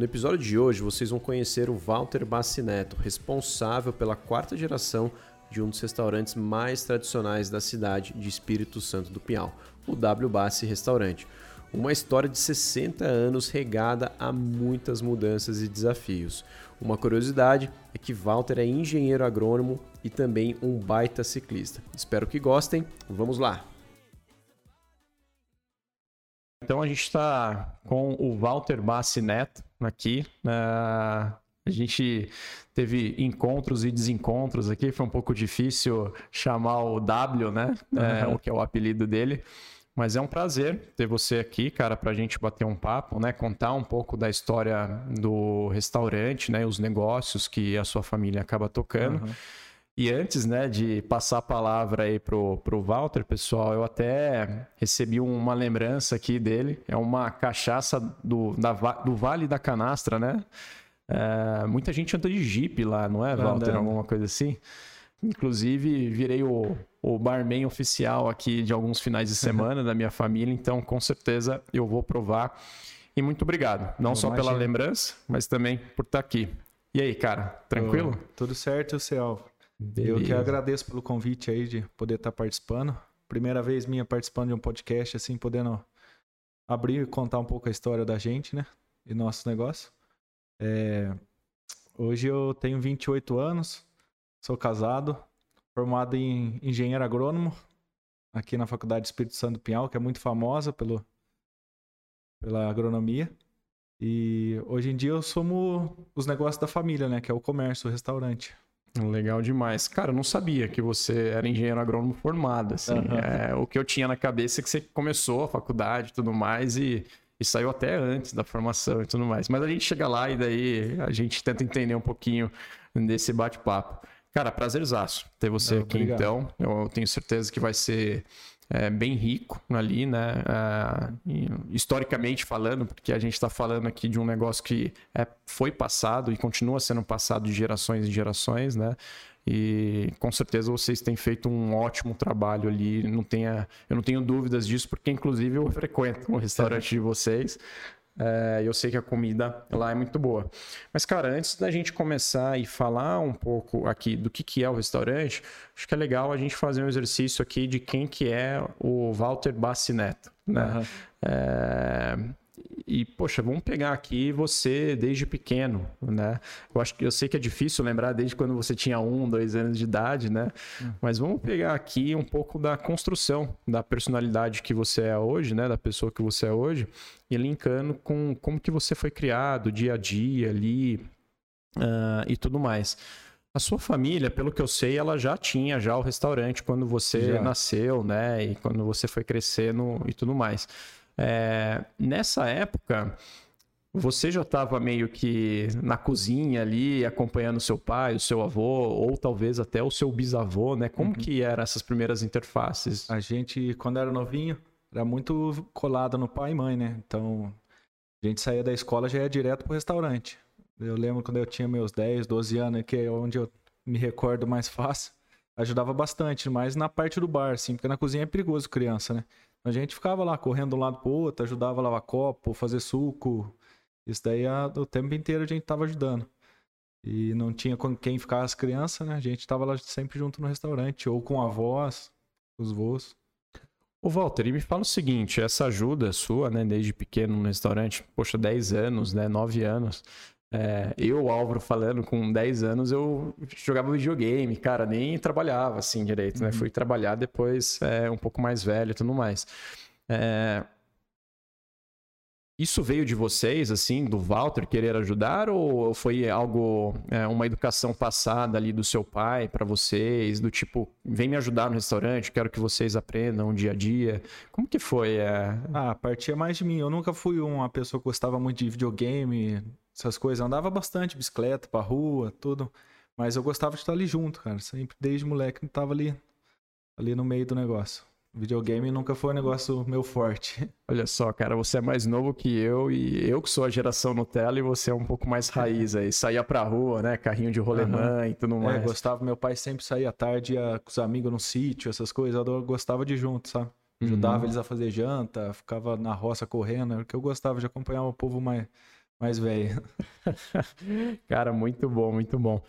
No episódio de hoje, vocês vão conhecer o Walter Bassineto, responsável pela quarta geração de um dos restaurantes mais tradicionais da cidade de Espírito Santo do Pinhal, o W Bassi Restaurante. Uma história de 60 anos regada a muitas mudanças e desafios. Uma curiosidade é que Walter é engenheiro agrônomo e também um baita ciclista. Espero que gostem. Vamos lá! Então a gente está com o Walter Bassi Neto aqui. Uh, a gente teve encontros e desencontros aqui, foi um pouco difícil chamar o W, né? É, o que é o apelido dele. Mas é um prazer ter você aqui, cara, para a gente bater um papo, né? Contar um pouco da história do restaurante, né? Os negócios que a sua família acaba tocando. Uhum. E antes, né, de passar a palavra aí pro, pro Walter, pessoal, eu até recebi uma lembrança aqui dele. É uma cachaça do, da, do Vale da Canastra, né? É, muita gente anda de Jeep lá, não é, Walter? Andando. Alguma coisa assim. Inclusive, virei o, o barman oficial aqui de alguns finais de semana da minha família, então com certeza eu vou provar. E muito obrigado, não eu só imagino. pela lembrança, mas também por estar aqui. E aí, cara, tranquilo? Tudo certo, seu Beleza. Eu que agradeço pelo convite aí de poder estar participando. Primeira vez minha participando de um podcast, assim, podendo abrir e contar um pouco a história da gente, né? E nosso negócio. É... Hoje eu tenho 28 anos, sou casado, formado em engenheiro agrônomo, aqui na Faculdade Espírito Santo do Pinhal, que é muito famosa pelo, pela agronomia. E hoje em dia eu somos os negócios da família, né? Que é o comércio, o restaurante. Legal demais. Cara, eu não sabia que você era engenheiro agrônomo formado. Assim. Uhum. É, o que eu tinha na cabeça é que você começou a faculdade e tudo mais e, e saiu até antes da formação e tudo mais. Mas a gente chega lá e daí a gente tenta entender um pouquinho desse bate-papo. Cara, prazerzaço ter você aqui então. Eu tenho certeza que vai ser é, bem rico ali, né? É, historicamente falando, porque a gente está falando aqui de um negócio que é, foi passado e continua sendo passado de gerações em gerações, né? E com certeza vocês têm feito um ótimo trabalho ali. Não tenha, eu não tenho dúvidas disso, porque inclusive eu frequento o restaurante de vocês. É, eu sei que a comida lá é muito boa. Mas, cara, antes da gente começar e falar um pouco aqui do que, que é o restaurante, acho que é legal a gente fazer um exercício aqui de quem que é o Walter Bassineto. Né? Uhum. É, e, poxa, vamos pegar aqui você desde pequeno, né? Eu acho que eu sei que é difícil lembrar desde quando você tinha um, dois anos de idade, né? Hum. Mas vamos pegar aqui um pouco da construção da personalidade que você é hoje, né? Da pessoa que você é hoje, e linkando com como que você foi criado, dia a dia ali uh, e tudo mais. A sua família, pelo que eu sei, ela já tinha já o restaurante quando você já. nasceu, né? E quando você foi crescendo e tudo mais. É, nessa época, você já estava meio que na cozinha ali, acompanhando seu pai, o seu avô, ou talvez até o seu bisavô, né? Como uhum. que eram essas primeiras interfaces? A gente, quando era novinho, era muito colado no pai e mãe, né? Então, a gente saía da escola já ia direto pro restaurante. Eu lembro quando eu tinha meus 10, 12 anos, que é onde eu me recordo mais fácil, ajudava bastante, mas na parte do bar, assim, porque na cozinha é perigoso criança, né? A gente ficava lá correndo de um lado pro outro, ajudava a lavar copo, fazer suco. Isso daí o tempo inteiro a gente tava ajudando. E não tinha com quem ficar as crianças, né? A gente tava lá sempre junto no restaurante, ou com avós, os voos. Ô Walter, e me fala o seguinte, essa ajuda sua, né, desde pequeno no restaurante, poxa, 10 anos, né, 9 anos, é, eu, Álvaro, falando com 10 anos, eu jogava videogame, cara, nem trabalhava assim direito, né? uhum. Fui trabalhar depois, é, um pouco mais velho e tudo mais. É... isso veio de vocês, assim, do Walter querer ajudar, ou foi algo, é, uma educação passada ali do seu pai para vocês, do tipo, vem me ajudar no restaurante, quero que vocês aprendam dia a dia? Como que foi? É... Ah, partia mais de mim. Eu nunca fui uma pessoa que gostava muito de videogame, essas coisas. andava bastante bicicleta pra rua, tudo. Mas eu gostava de estar ali junto, cara. Sempre, desde moleque, tava ali, ali no meio do negócio. Videogame nunca foi um negócio meu forte. Olha só, cara, você é mais novo que eu e eu que sou a geração Nutella e você é um pouco mais raiz aí. Saía pra rua, né? Carrinho de rolemã uhum. e tudo mais. É, gostava. Meu pai sempre saía à tarde ia com os amigos no sítio, essas coisas. Eu gostava de junto, sabe? Ajudava uhum. eles a fazer janta, ficava na roça correndo. Porque eu gostava de acompanhar o povo mais, mais velho. cara, muito bom, muito bom.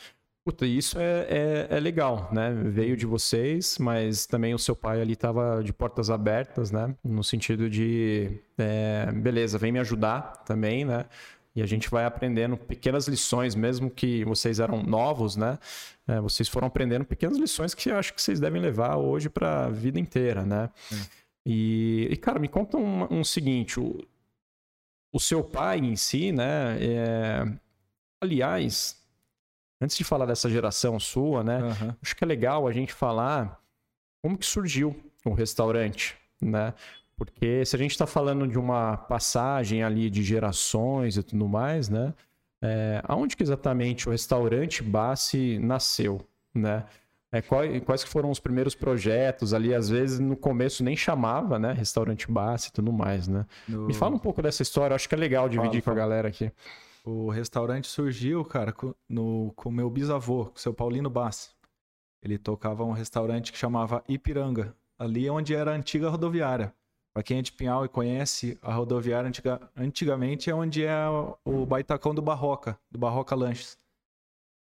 Puta, isso é, é, é, legal, né? Veio de vocês, mas também o seu pai ali estava de portas abertas, né? No sentido de, é, beleza, vem me ajudar também, né? E a gente vai aprendendo pequenas lições, mesmo que vocês eram novos, né? É, vocês foram aprendendo pequenas lições que eu acho que vocês devem levar hoje para a vida inteira, né? E, e, cara, me conta um, um seguinte: o, o, seu pai em si, né? É, aliás, antes de falar dessa geração sua, né? Uhum. Acho que é legal a gente falar como que surgiu o restaurante, né? Porque se a gente está falando de uma passagem ali de gerações e tudo mais, né? É, aonde que exatamente o restaurante Bassi nasceu, né? É, quais, quais foram os primeiros projetos ali? Às vezes no começo nem chamava, né? Restaurante Bassi e tudo mais, né? No... Me fala um pouco dessa história, acho que é legal dividir fala, com a galera aqui. O restaurante surgiu, cara, com, no, com meu bisavô, com o seu Paulino Bassi. Ele tocava um restaurante que chamava Ipiranga, ali onde era a antiga rodoviária. Para quem é de Pinhal e conhece, a rodoviária antiga, antigamente é onde é o baitacão do Barroca, do Barroca Lanches.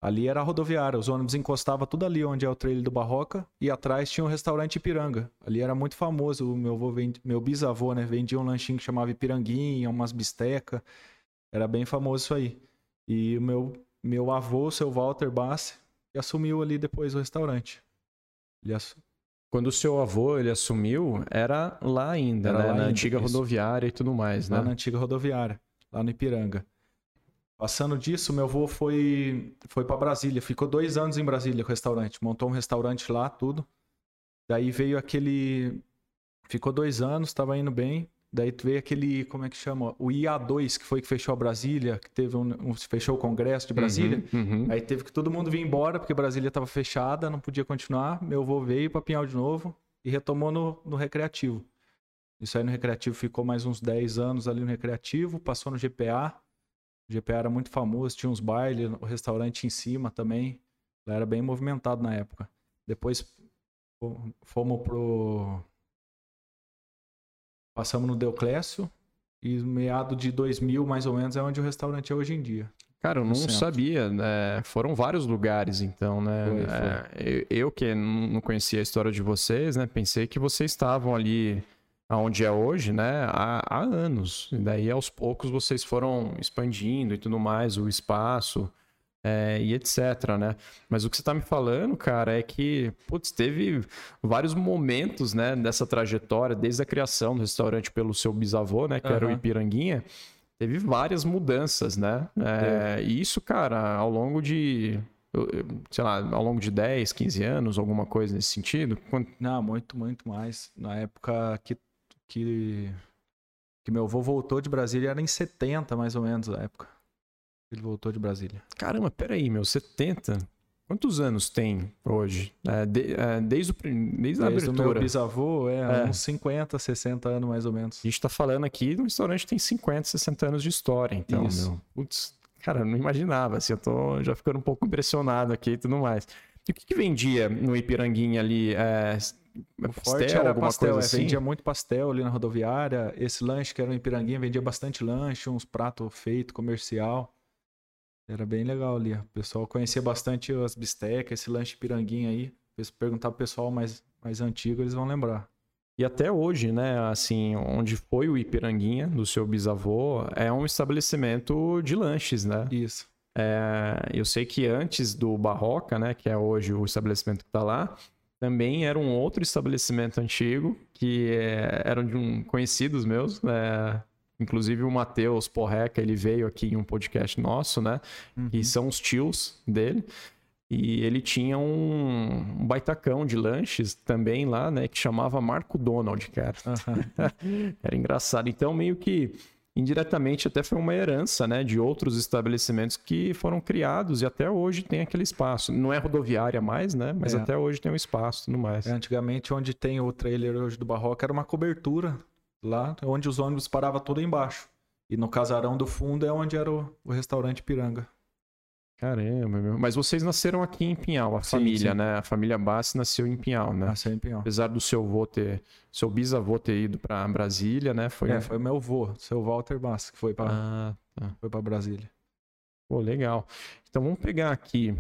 Ali era a rodoviária, os ônibus encostavam tudo ali onde é o trailer do Barroca e atrás tinha o um restaurante Ipiranga. Ali era muito famoso, o meu, vend... meu bisavô, né, vendia um lanchinho que chamava Ipiranguinha, umas bistecas. Era bem famoso isso aí. E o meu, meu avô, o seu Walter Bassi, assumiu ali depois o restaurante. Ass... Quando o seu avô ele assumiu, era lá ainda, era né? Lá na ainda, antiga isso. rodoviária e tudo mais, lá né? Lá na antiga rodoviária, lá no Ipiranga. Passando disso, meu avô foi, foi para Brasília. Ficou dois anos em Brasília com o restaurante. Montou um restaurante lá, tudo. Daí veio aquele. Ficou dois anos, estava indo bem. Daí veio aquele, como é que chama? O IA2, que foi que fechou a Brasília, que teve um, um fechou o Congresso de uhum, Brasília. Uhum, uhum. Aí teve que todo mundo vir embora, porque Brasília estava fechada, não podia continuar. Meu avô veio para Pinhal de novo e retomou no, no Recreativo. Isso aí no Recreativo ficou mais uns 10 anos ali no Recreativo, passou no GPA. O GPA era muito famoso, tinha uns bailes, o restaurante em cima também. Era bem movimentado na época. Depois fomos pro Passamos no Deoclésio e meado de 2000, mais ou menos, é onde o restaurante é hoje em dia. Cara, eu não centro. sabia, né? Foram vários lugares, então, né? Foi, foi. É, eu, que não conhecia a história de vocês, né? Pensei que vocês estavam ali onde é hoje, né? Há, há anos. E daí, aos poucos, vocês foram expandindo e tudo mais, o espaço é, e etc, né? Mas o que você está me falando, cara, é que, putz, teve vários momentos, né, dessa trajetória, desde a criação do restaurante pelo seu bisavô, né, que uhum. era o Ipiranguinha, teve várias mudanças, né? É, e isso, cara, ao longo de, sei lá, ao longo de 10, 15 anos, alguma coisa nesse sentido? Não, muito, muito mais. Na época que, que, que meu avô voltou de Brasília, era em 70, mais ou menos, na época. Ele voltou de Brasília. Caramba, peraí, meu, 70? Quantos anos tem hoje? É, de, é, desde, o, desde, desde a abertura. o meu bisavô, é, é, uns 50, 60 anos mais ou menos. A gente tá falando aqui um restaurante que tem 50, 60 anos de história. Então, Isso. meu, putz, cara, não imaginava, assim, eu tô já ficando um pouco impressionado aqui e tudo mais. E o que, que vendia no Ipiranguinha ali? É, o forte era pastel, é, assim? vendia muito pastel ali na rodoviária. Esse lanche que era no Ipiranguinha vendia bastante lanche, uns pratos feitos, comercial. Era bem legal ali. O pessoal conhecia bastante as bistecas, esse lanche piranguinha aí. Se perguntar pro pessoal mais, mais antigo, eles vão lembrar. E até hoje, né, assim, onde foi o Ipiranguinha, do seu bisavô, é um estabelecimento de lanches, né? Isso. É, eu sei que antes do Barroca, né, que é hoje o estabelecimento que está lá, também era um outro estabelecimento antigo, que é, eram de um conhecidos meus, né, Inclusive o Matheus Porreca, ele veio aqui em um podcast nosso, né? Uhum. Que são os tios dele. E ele tinha um, um baitacão de lanches também lá, né? Que chamava Marco Donald, cara. Uhum. Era engraçado. Então, meio que indiretamente até foi uma herança, né? De outros estabelecimentos que foram criados e até hoje tem aquele espaço. Não é rodoviária mais, né? Mas é. até hoje tem um espaço tudo mais. É, antigamente, onde tem o trailer hoje do Barroca, era uma cobertura lá, onde os ônibus paravam tudo embaixo. E no casarão do fundo é onde era o, o restaurante Piranga. Caramba, meu. Mas vocês nasceram aqui em Pinhal, a sim, família, sim. né? A família Bassi nasceu em Pinhal, né? Nasceu em Pinhal. Apesar do seu avô ter, seu bisavô ter ido para Brasília, né? Foi É, foi meu avô, seu Walter Bassi, que foi para ah, tá. foi para Brasília. Pô, legal. Então vamos pegar aqui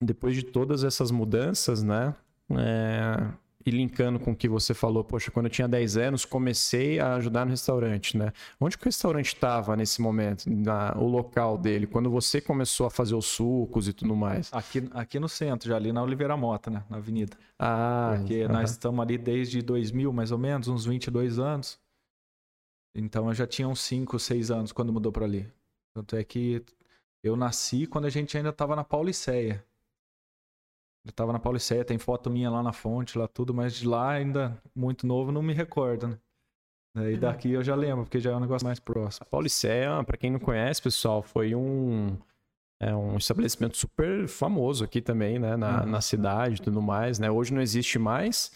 depois de todas essas mudanças, né? É, e linkando com o que você falou, poxa, quando eu tinha 10 anos, comecei a ajudar no restaurante, né? Onde que o restaurante estava nesse momento? Na, o local dele, quando você começou a fazer os sucos e tudo mais? Aqui, aqui no centro, já ali na Oliveira Mota, né? Na avenida. Ah, Porque uh -huh. nós estamos ali desde 2000, mais ou menos, uns 22 anos. Então eu já tinha uns 5, 6 anos quando mudou para ali. Tanto é que eu nasci quando a gente ainda estava na Pauliceia. Eu tava na Pauliceia, tem foto minha lá na fonte, lá tudo, mas de lá ainda muito novo não me recordo, né? E daqui eu já lembro, porque já é um negócio mais próximo. A Pauliceia, para quem não conhece, pessoal, foi um, é um estabelecimento super famoso aqui também, né? Na, uhum. na cidade e tudo mais, né? Hoje não existe mais,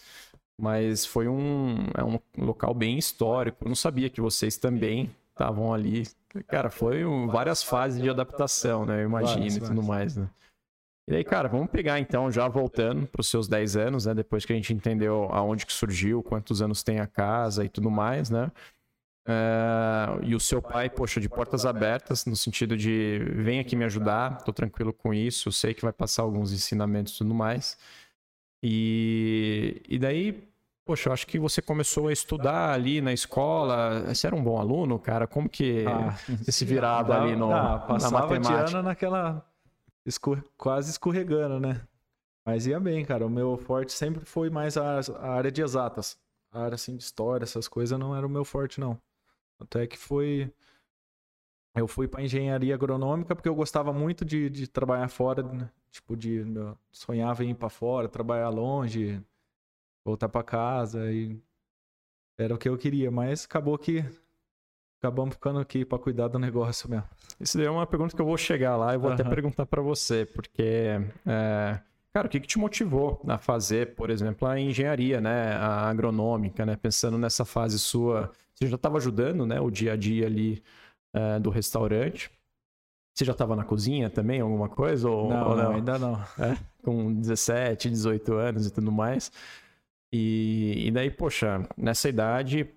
mas foi um, é um local bem histórico. Eu não sabia que vocês também estavam ali. Cara, foi um, várias fases de adaptação, né? Eu imagino e tudo mais, né? E aí, cara, vamos pegar então, já voltando para os seus 10 anos, né? Depois que a gente entendeu aonde que surgiu, quantos anos tem a casa e tudo mais, né? Uh, e o seu pai, poxa, de portas abertas, no sentido de vem aqui me ajudar, tô tranquilo com isso, sei que vai passar alguns ensinamentos e tudo mais. E, e daí, poxa, eu acho que você começou a estudar ali na escola. Você era um bom aluno, cara? Como que ah, você se virava ali no, ah, na matemática? naquela escor quase escorregando, né? Mas ia bem, cara. O meu forte sempre foi mais a, a, área de exatas. A área assim de história, essas coisas não era o meu forte, não. Até que foi. Eu fui para engenharia agronômica porque eu gostava muito de, de trabalhar fora, né? tipo, de. sonhava em ir para fora, trabalhar longe, voltar para casa e. Era o que eu queria, mas acabou que acabamos ficando aqui para cuidar do negócio mesmo. Isso daí é uma pergunta que eu vou chegar lá e vou uhum. até perguntar para você, porque, é, cara, o que, que te motivou a fazer, por exemplo, a engenharia, né, a agronômica, né, pensando nessa fase sua, você já estava ajudando, né, o dia a dia ali é, do restaurante, você já estava na cozinha também, alguma coisa? Ou, não, ou não? não, ainda não. É, com 17, 18 anos e tudo mais. E, e daí, poxa, nessa idade,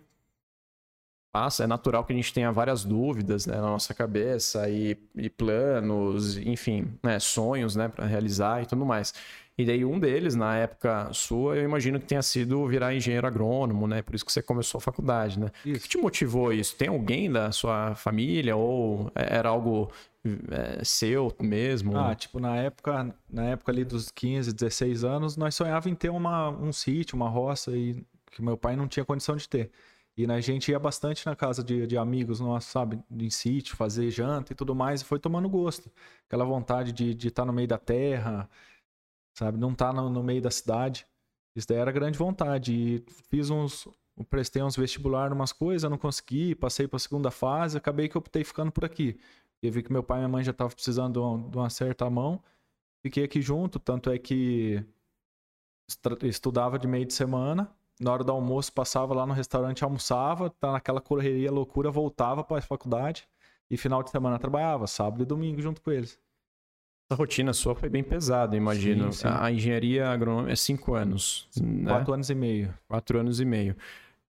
passa, é natural que a gente tenha várias dúvidas né, na nossa cabeça e, e planos, enfim, né, sonhos né, para realizar e tudo mais. E daí um deles, na época sua, eu imagino que tenha sido virar engenheiro agrônomo, né? Por isso que você começou a faculdade, né? Isso. O que te motivou isso? Tem alguém da sua família ou era algo é, seu mesmo? Ah, tipo, na época, na época ali dos 15, 16 anos, nós sonhávamos em ter uma, um sítio, uma roça e que meu pai não tinha condição de ter. E né, a gente ia bastante na casa de, de amigos nossos, sabe, em sítio, fazer janta e tudo mais, e foi tomando gosto. Aquela vontade de estar tá no meio da terra, sabe, não estar tá no, no, meio da cidade. Isso daí era grande vontade. E fiz uns. Prestei uns vestibular umas coisas, não consegui, passei para a segunda fase, acabei que optei ficando por aqui. Eu vi que meu pai e minha mãe já estavam precisando de uma, de uma certa mão, fiquei aqui junto, tanto é que estudava de meio de semana na hora do almoço passava lá no restaurante, almoçava, tá naquela correria loucura, voltava para a faculdade e final de semana trabalhava, sábado e domingo junto com eles. Essa rotina sua foi bem pesada, imagino. Sim, sim. A engenharia agronômica é cinco anos. Né? Quatro anos e meio. Quatro anos e meio.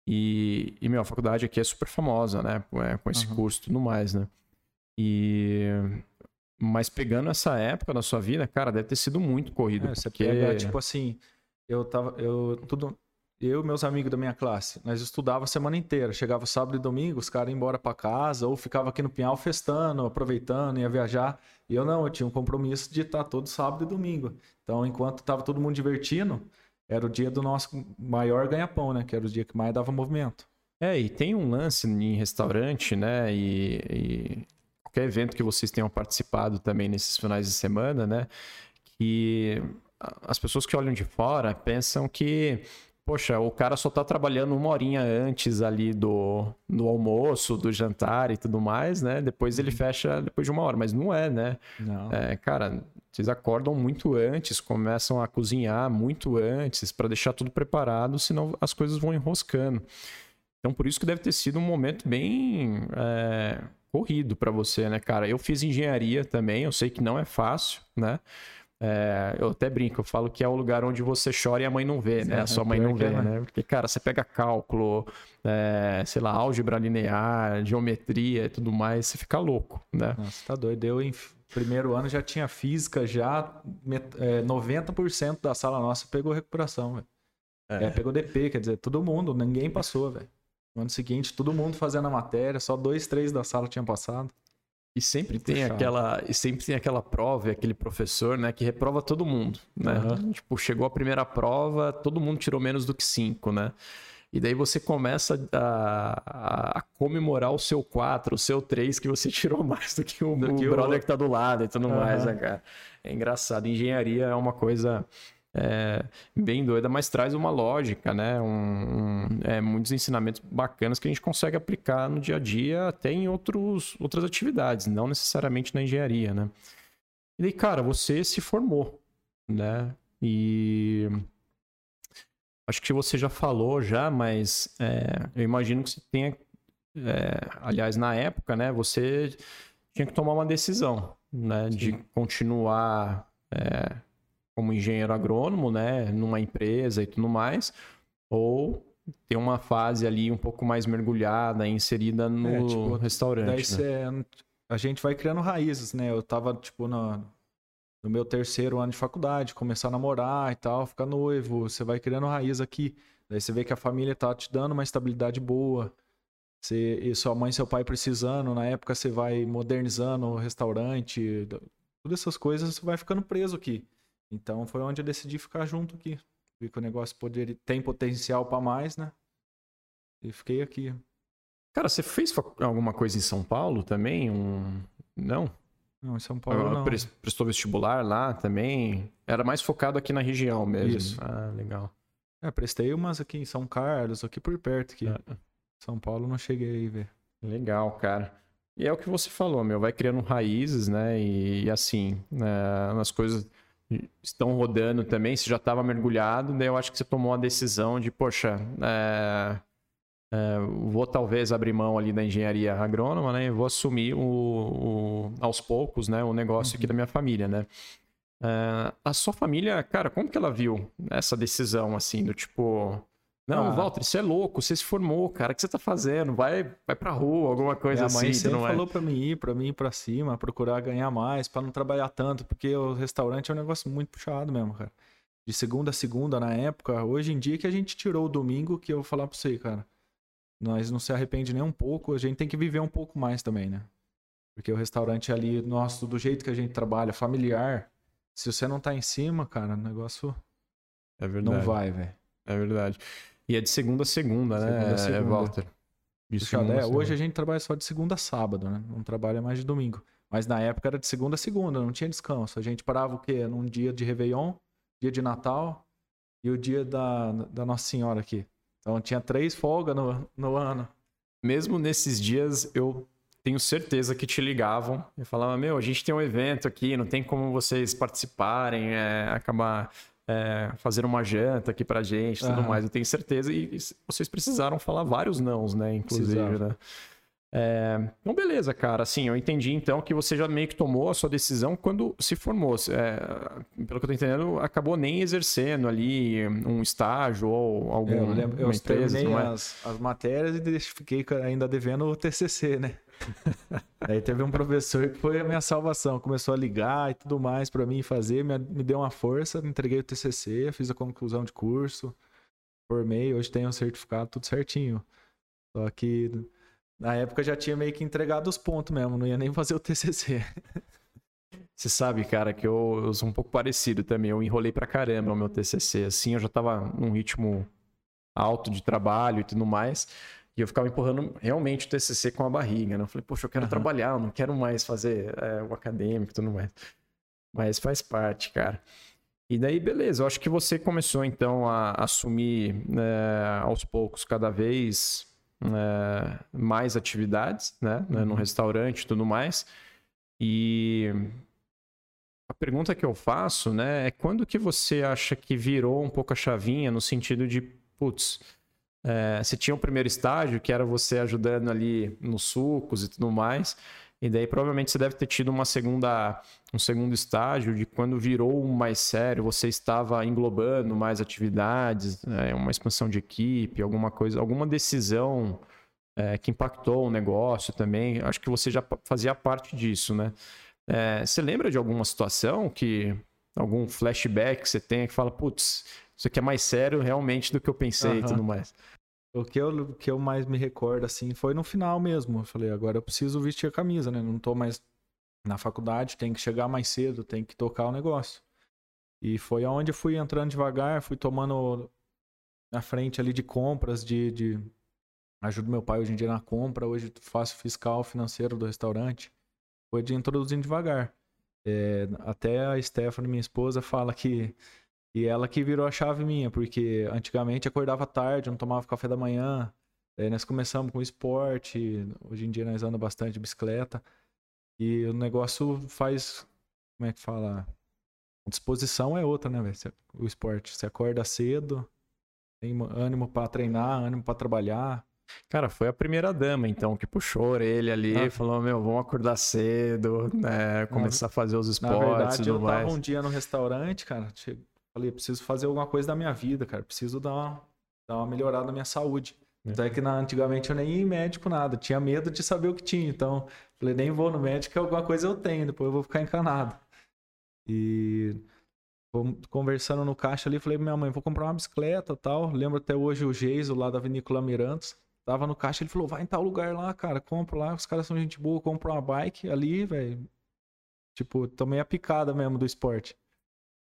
E, e meu, a faculdade aqui é super famosa, né? É, com esse uhum. curso e tudo mais, né? E... Mas pegando essa época da sua vida, cara, deve ter sido muito corrido. É, porque... Você pega, tipo assim, eu tava... Eu, tudo, eu e meus amigos da minha classe, nós estudava a semana inteira. Chegava sábado e domingo, os caras iam embora para casa ou ficava aqui no Pinhal festando, aproveitando, ia viajar. E eu não, eu tinha um compromisso de estar todo sábado e domingo. Então, enquanto tava todo mundo divertindo, era o dia do nosso maior ganha-pão, né? Que era o dia que mais dava movimento. É, e tem um lance em restaurante, né? E, e, qualquer evento que vocês tenham participado também nesses finais de semana, né? Que as pessoas que olham de fora pensam que poxa, o cara só tá trabalhando uma horinha antes ali do, do almoço, do jantar e tudo mais, né? Depois ele uhum. fecha depois de uma hora, mas não é, né? Não. É, cara, vocês acordam muito antes, começam a cozinhar muito antes para deixar tudo preparado, senão as coisas vão enroscando. Então, por isso que deve ter sido um momento bem é, corrido para você, né, cara? Eu fiz engenharia também, eu sei que não é fácil, né? É, eu até brinco, eu falo que é o lugar onde você chora e a mãe não vê, né? a sua mãe não vê, é, né? Porque, cara, você pega cálculo, é, sei lá, álgebra linear, geometria e tudo mais, você fica louco, né? Nossa, tá doido. Eu, em primeiro ano, já tinha física, já é, 90% da sala nossa pegou recuperação, velho. É. é. pegou DP, quer dizer, todo mundo, ninguém passou, velho. No ano seguinte, todo mundo fazendo a matéria, só dois, três da sala tinham passado. E sempre tem aquela, e sempre tem aquela prova e aquele professor, né, que reprova todo mundo, né? Uhum. Tipo, chegou a primeira prova, todo mundo tirou menos do que cinco, né? E daí você começa a, a, a comemorar o seu 4, o seu 3, que você tirou mais do que o, do que o brother o... que tá do lado e tudo uhum. mais, né, cara? É engraçado. Engenharia é uma coisa é, bem doida, mas traz uma lógica, né? Um, um, é, muitos ensinamentos bacanas que a gente consegue aplicar no dia a dia, até em outros, outras atividades, não necessariamente na engenharia, né? E daí, cara, você se formou, né? E acho que você já falou já, mas é, eu imagino que você tenha, é, aliás, na época, né? Você tinha que tomar uma decisão, né? Sim. De continuar é, como engenheiro agrônomo, né, numa empresa e tudo mais, ou ter uma fase ali um pouco mais mergulhada, inserida no é, tipo, restaurante. Daí né? cê, a gente vai criando raízes, né? Eu tava, tipo, no, no meu terceiro ano de faculdade, começar a namorar e tal, ficar noivo, você vai criando raiz aqui. Daí você vê que a família tá te dando uma estabilidade boa. Você, e sua mãe e seu pai precisando, na época você vai modernizando o restaurante, todas essas coisas, você vai ficando preso aqui. Então foi onde eu decidi ficar junto aqui. Vi que o negócio poderia, tem potencial para mais, né? E fiquei aqui. Cara, você fez alguma coisa em São Paulo também? Um... Não? Não, em São Paulo não. Prestou vestibular lá também? Era mais focado aqui na região mesmo. Isso. Ah, legal. É, prestei umas aqui em São Carlos, aqui por perto. Aqui. É. São Paulo não cheguei aí ver. Legal, cara. E é o que você falou, meu, vai criando raízes, né? E, e assim, né, as coisas estão rodando também, você já estava mergulhado, daí eu acho que você tomou a decisão de, poxa, é, é, vou talvez abrir mão ali da engenharia agrônoma, né? E vou assumir o, o, aos poucos, né, o negócio uhum. aqui da minha família, né? É, a sua família, cara, como que ela viu essa decisão, assim, do tipo, não, ah. Walter, você é louco, você se formou, cara, o que você tá fazendo? Vai, vai pra rua, alguma coisa Minha mãe assim. Sempre não é? falou pra mim ir, pra mim ir pra cima, procurar ganhar mais, para não trabalhar tanto, porque o restaurante é um negócio muito puxado mesmo, cara. De segunda a segunda na época, hoje em dia que a gente tirou o domingo, que eu vou falar pra você, cara. Nós não se arrepende nem um pouco, a gente tem que viver um pouco mais também, né? Porque o restaurante ali, nosso, do jeito que a gente trabalha, familiar, se você não tá em cima, cara, o negócio é verdade. não vai, velho. É verdade. E é de segunda a segunda, né, segunda a segunda. Walter? De segunda é, hoje a gente trabalha só de segunda a sábado, né? Não trabalha mais de domingo. Mas na época era de segunda a segunda, não tinha descanso. A gente parava o quê? Num dia de Réveillon, dia de Natal e o dia da, da Nossa Senhora aqui. Então tinha três folgas no, no ano. Mesmo nesses dias, eu tenho certeza que te ligavam e falavam: Meu, a gente tem um evento aqui, não tem como vocês participarem, é, acabar é, fazer uma janta aqui pra gente tudo mais. Eu tenho certeza. E, e, vocês precisaram falar vários nãos, né? Inclusive, Precisava. né? É, então, beleza, cara. Assim, eu entendi então que você já meio que tomou a sua decisão quando se formou. É, pelo que eu tô entendendo, acabou nem exercendo ali um estágio ou algum. Eu, lembro, eu empresa, é? as, as matérias e fiquei ainda devendo o TCC, né? Aí teve um professor que foi a minha salvação. Começou a ligar e tudo mais para mim fazer, me, me deu uma força, entreguei o TCC, fiz a conclusão de curso, formei, hoje tenho o um certificado, tudo certinho. Só que na época já tinha meio que entregado os pontos mesmo, não ia nem fazer o TCC. Você sabe, cara, que eu, eu, sou um pouco parecido também. Eu enrolei pra caramba o meu TCC. Assim, eu já tava num ritmo alto de trabalho e tudo mais. E eu ficava empurrando realmente o TCC com a barriga, né? Eu falei, poxa, eu quero uhum. trabalhar, eu não quero mais fazer é, o acadêmico e tudo mais. Mas faz parte, cara. E daí, beleza, eu acho que você começou então a assumir né, aos poucos cada vez é, mais atividades, né? Uhum. No restaurante e tudo mais. E a pergunta que eu faço, né, é quando que você acha que virou um pouco a chavinha no sentido de, putz, é, você tinha o primeiro estágio, que era você ajudando ali nos sucos e tudo mais, e daí provavelmente você deve ter tido uma segunda, um segundo estágio de quando virou mais sério, você estava englobando mais atividades, é, uma expansão de equipe, alguma coisa, alguma decisão é, que impactou o negócio também. Acho que você já fazia parte disso, né? É, você lembra de alguma situação que algum flashback que você tem que fala, putz, isso aqui é mais sério realmente do que eu pensei uhum. e tudo mais? O que, eu, o que eu mais me recordo, assim, foi no final mesmo. Eu falei, agora eu preciso vestir a camisa, né? Não tô mais na faculdade, tem que chegar mais cedo, tem que tocar o negócio. E foi aonde eu fui entrando devagar, fui tomando na frente ali de compras, de, de... ajudo meu pai hoje em dia na compra, hoje faço fiscal financeiro do restaurante foi de introduzindo devagar. É, até a Stephanie, minha esposa, fala que e ela que virou a chave minha, porque antigamente acordava tarde, não tomava café da manhã. Aí nós começamos com esporte, hoje em dia nós andamos bastante de bicicleta. E o negócio faz, como é que fala? A disposição é outra, né, velho? O esporte. Você acorda cedo, tem ânimo para treinar, ânimo para trabalhar. Cara, foi a primeira dama, então, que puxou a orelha ali, ah. falou: Meu, vamos acordar cedo, né? Começar a fazer os esportes. Na verdade, eu tava um dia no restaurante, cara. Falei: Preciso fazer alguma coisa da minha vida, cara. Preciso dar uma, dar uma melhorada na minha saúde. É. Até que na, antigamente eu nem ia em médico nada, tinha medo de saber o que tinha. Então, falei: Nem vou no médico, alguma coisa eu tenho, depois eu vou ficar encanado. E conversando no caixa ali, falei minha mãe, vou comprar uma bicicleta tal. Lembro até hoje o Geiso lá da Vinícola Mirantes. Tava no caixa, ele falou, vai em tal lugar lá, cara, compra lá, os caras são gente boa, compra uma bike ali, velho. Tipo, tomei a picada mesmo do esporte.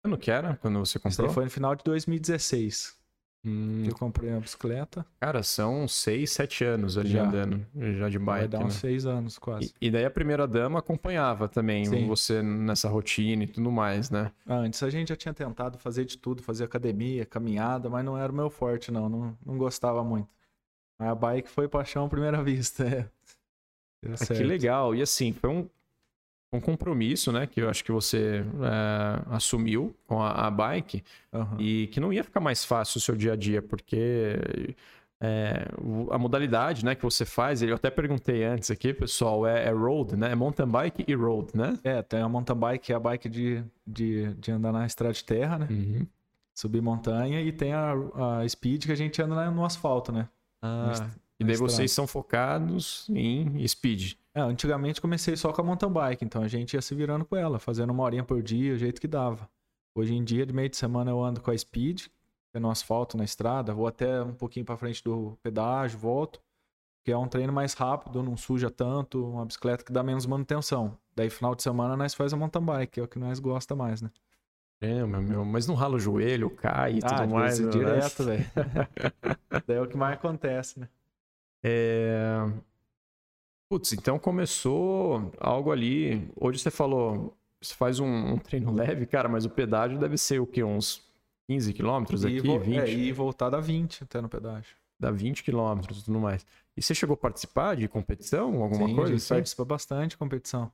Ano que era quando você comprou? Foi no final de 2016. Hum. Eu comprei uma bicicleta. Cara, são seis, sete anos ali já. andando, já de bike. Vai dar uns né? seis anos quase. E, e, daí a primeira dama acompanhava também Sim. você nessa rotina e tudo mais, né? Ah, antes a gente já tinha tentado fazer de tudo, fazer academia, caminhada, mas não era o meu forte, não. Não, não gostava muito. A bike foi paixão à primeira vista. É. Ah, que legal. E assim, foi um, um compromisso, né? Que eu acho que você é, assumiu com a, a bike uhum. e que não ia ficar mais fácil o seu dia a dia, porque é, a modalidade né, que você faz, eu até perguntei antes aqui, pessoal, é, é, road, né? É mountain bike e road, né? É, tem a mountain bike, que é a bike de, de, de andar na estrada de terra, né? Uhum. Subir montanha, e tem a, a speed que a gente anda no asfalto, né? Ah, e daí vocês são focados em speed. É, antigamente comecei só com a mountain bike, então a gente ia se virando com ela, fazendo uma horinha por dia, o jeito que dava. Hoje em dia, de meio de semana, eu ando com a speed, é no asfalto, na estrada, vou até um pouquinho para frente do pedágio, volto, que é um treino mais rápido, não suja tanto, uma bicicleta que dá menos manutenção. Daí, final de semana, nós faz a mountain bike, que é o que nós gosta mais, né? É, meu, meu, mas não rala o joelho, cai e ah, tudo mais. Né? Direto, velho. Daí é o que mais acontece, né? É... Putz, então começou algo ali. Hoje você falou, você faz um, um treino leve, cara, mas o pedágio deve ser o quê? Uns 15 quilômetros aqui? Vo 20? É, e voltar da 20 até no pedágio. Dá 20 quilômetros e tudo mais. E você chegou a participar de competição, alguma Sim, coisa? A gente assim? participa bastante de competição.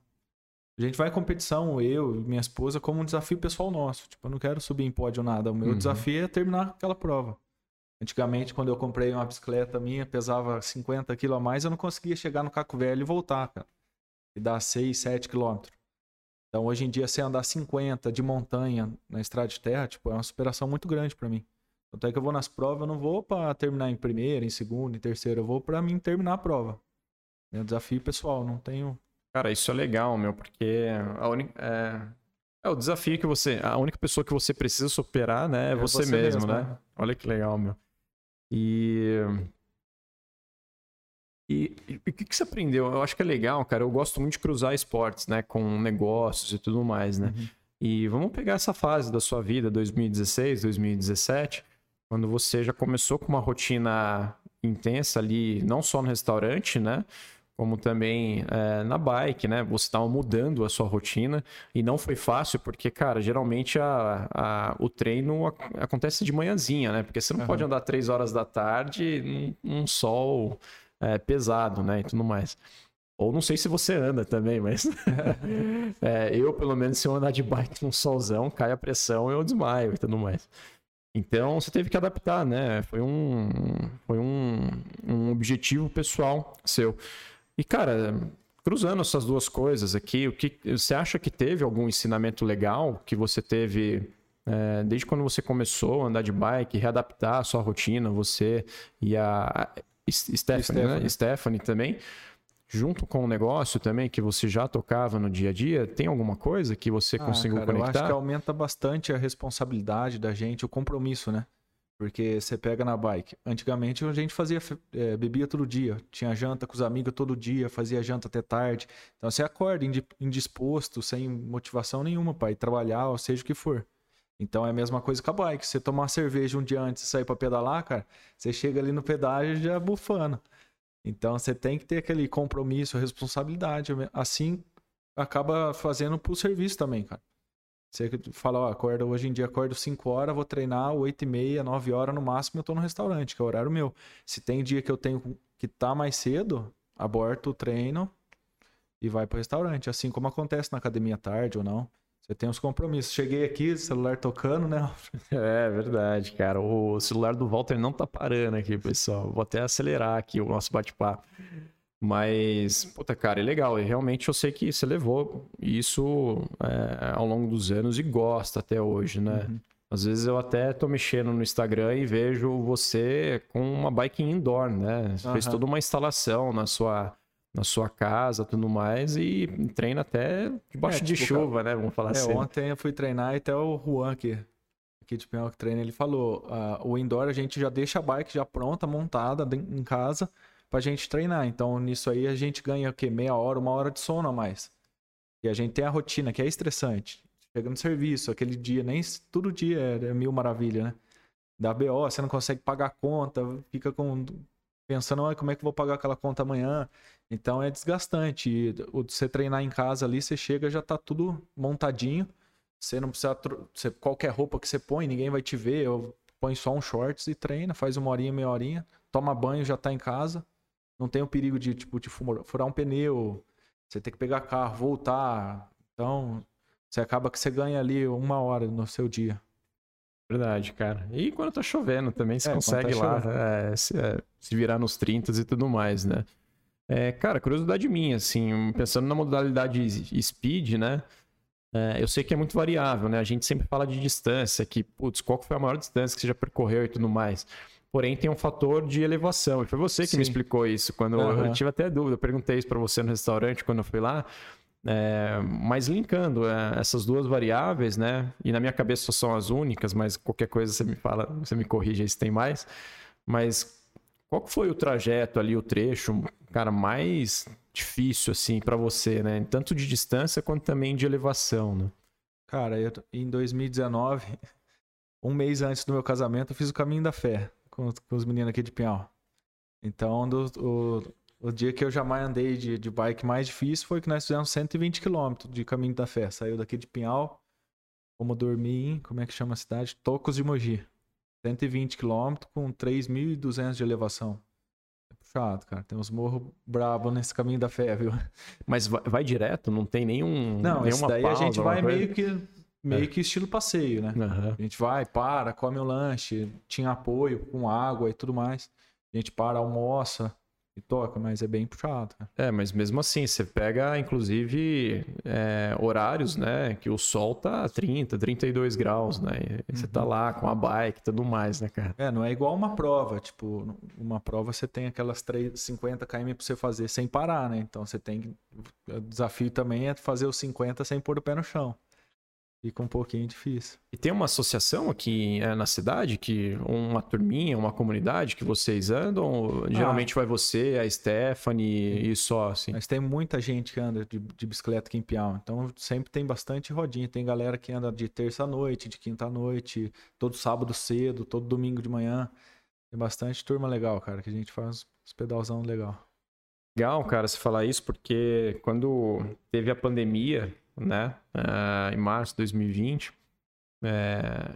A gente vai em competição, eu e minha esposa, como um desafio pessoal nosso. Tipo, eu não quero subir em pódio ou nada. O meu uhum. desafio é terminar aquela prova. Antigamente, quando eu comprei uma bicicleta minha, pesava 50 kg a mais, eu não conseguia chegar no Caco Velho e voltar, cara. E dar 6, 7 quilômetros. Então, hoje em dia, se andar 50 de montanha na estrada de terra, tipo, é uma superação muito grande para mim. Tanto é que eu vou nas provas, eu não vou para terminar em primeira, em segunda, em terceira, eu vou para mim terminar a prova. É um desafio pessoal, não tenho Cara, isso é legal, meu, porque a única, é, é, o desafio que você. A única pessoa que você precisa superar, né, é, é você, você, mesmo, mesmo né? né? Olha que legal, meu. E. E, o que, que você aprendeu? Eu acho que é legal, cara. Eu gosto muito de cruzar esportes, né? Com negócios e tudo mais, né? Uhum. E vamos pegar essa fase da sua vida, 2016, 2017, quando você já começou com uma rotina intensa ali, não só no restaurante, né? Como também é, na bike, né? Você estava mudando a sua rotina e não foi fácil, porque, cara, geralmente a, a o treino acontece de manhãzinha, né? Porque você não uhum. pode andar três horas da tarde num, num sol é, pesado, né? E tudo mais. Ou não sei se você anda também, mas é, eu, pelo menos, se eu andar de bike num solzão, cai a pressão e eu desmaio e tudo mais. Então você teve que adaptar, né? Foi um, foi um, um objetivo pessoal seu. E, cara, cruzando essas duas coisas aqui, o que você acha que teve algum ensinamento legal que você teve é, desde quando você começou a andar de bike, readaptar a sua rotina, você e a Stephanie, Stephanie. Né? Stephanie também? junto com o negócio também que você já tocava no dia a dia, tem alguma coisa que você ah, conseguiu cara, conectar? Eu acho que aumenta bastante a responsabilidade da gente, o compromisso, né? Porque você pega na bike. Antigamente a gente fazia, é, bebia todo dia, tinha janta com os amigos todo dia, fazia janta até tarde. Então você acorda indisposto, sem motivação nenhuma para ir trabalhar, ou seja o que for. Então é a mesma coisa com a bike. Você tomar cerveja um dia antes de sair para pedalar, cara, você chega ali no pedágio já bufando. Então você tem que ter aquele compromisso, responsabilidade. Assim acaba fazendo pro serviço também, cara. Você fala, ó, acorda hoje em dia, acordo 5 horas, vou treinar 8 e meia, 9 horas no máximo, eu tô no restaurante, que é o horário meu. Se tem dia que eu tenho que tá mais cedo, aborto o treino e vai pro restaurante. Assim como acontece na academia tarde ou não. Você tem os compromissos. Cheguei aqui, celular tocando, né? É verdade, cara. O celular do Walter não tá parando aqui, pessoal. Vou até acelerar aqui o nosso bate-papo. Mas, puta, cara, é legal. E realmente eu sei que você levou isso é, ao longo dos anos e gosta até hoje, né? Uhum. Às vezes eu até tô mexendo no Instagram e vejo você com uma bike indoor, né? Você uhum. fez toda uma instalação na sua na sua casa tudo mais e treina até debaixo é, de tipo, chuva, né? Vamos falar é, assim. Ontem eu fui treinar e até o Juan aqui, aqui de Pinhal que treina, ele falou: uh, o indoor a gente já deixa a bike já pronta, montada em casa pra gente treinar. Então nisso aí a gente ganha o quê? Meia hora, uma hora de sono a mais. E a gente tem a rotina que é estressante. Chega no serviço, aquele dia, nem todo dia é, é mil maravilha, né? Da BO, você não consegue pagar a conta, fica com pensando ah, como é que eu vou pagar aquela conta amanhã. Então é desgastante. E você treinar em casa ali, você chega já tá tudo montadinho. Você não precisa. Você, qualquer roupa que você põe, ninguém vai te ver. Eu põe só um shorts e treina, faz uma horinha, meia horinha, toma banho, já tá em casa. Não tem o perigo de, tipo, de furar um pneu, você ter que pegar carro, voltar. Então, você acaba que você ganha ali uma hora no seu dia. Verdade, cara. E quando tá chovendo também, você é, consegue tá lá é, se, é, se, virar nos 30 e tudo mais, né? É, cara, curiosidade minha, assim, pensando na modalidade speed, né? É, eu sei que é muito variável, né? A gente sempre fala de distância, que, putz, qual foi a maior distância que você já percorreu e tudo mais. Porém, tem um fator de elevação. E foi você que Sim. me explicou isso. Quando uhum. eu tive até dúvida, eu perguntei isso para você no restaurante quando eu fui lá. É, mas linkando é, essas duas variáveis, né? E na minha cabeça só são as únicas, mas qualquer coisa você me fala, você me corrige aí se tem mais. Mas qual foi o trajeto ali, o trecho, cara, mais difícil assim para você, né? Tanto de distância quanto também de elevação, né? Cara, eu, em 2019, um mês antes do meu casamento, eu fiz o caminho da fé com, com os meninos aqui de Pinhal. Então, do, o, o dia que eu jamais andei de, de bike mais difícil foi que nós fizemos 120 km de caminho da fé. Saiu daqui de Pinhal, como dormir em, como é que chama a cidade? Tocos de Mogi. 120 km com 3.200 de elevação. É puxado, cara. Tem uns morros brabos nesse caminho da fé, viu? Mas vai, vai direto? Não tem nenhum. Não, esse daí pausa, a gente vai meio que, meio é. que estilo passeio, né? Uhum. A gente vai, para, come o lanche, tinha apoio com água e tudo mais. A gente para, almoça e toca, mas é bem puxado. É, mas mesmo assim, você pega, inclusive, é, horários, né? Que o sol tá 30, 32 graus, né? E você tá uhum. lá com a bike e tudo mais, né, cara? É, não é igual uma prova. Tipo, uma prova você tem aquelas 3, 50 km pra você fazer sem parar, né? Então você tem. O desafio também é fazer os 50 sem pôr o pé no chão. Fica um pouquinho difícil. E tem uma associação aqui é, na cidade, que uma turminha, uma comunidade que vocês andam? Geralmente ah. vai você, a Stephanie e só, assim? Mas tem muita gente que anda de, de bicicleta aqui em Piau. Então sempre tem bastante rodinha. Tem galera que anda de terça-noite, de quinta-noite, todo sábado cedo, todo domingo de manhã. Tem bastante turma legal, cara, que a gente faz os pedalzão legal. Legal, cara, você falar isso, porque quando teve a pandemia, né, uh, em março de 2020, é,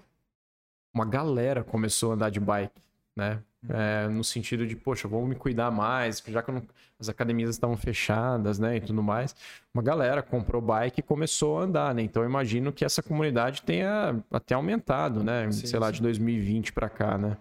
uma galera começou a andar de bike, né? É, no sentido de, poxa, vamos me cuidar mais, já que não, as academias estavam fechadas, né, e tudo mais. Uma galera comprou bike e começou a andar, né? Então eu imagino que essa comunidade tenha até aumentado, né? Sim, Sei lá, de 2020 para cá, né?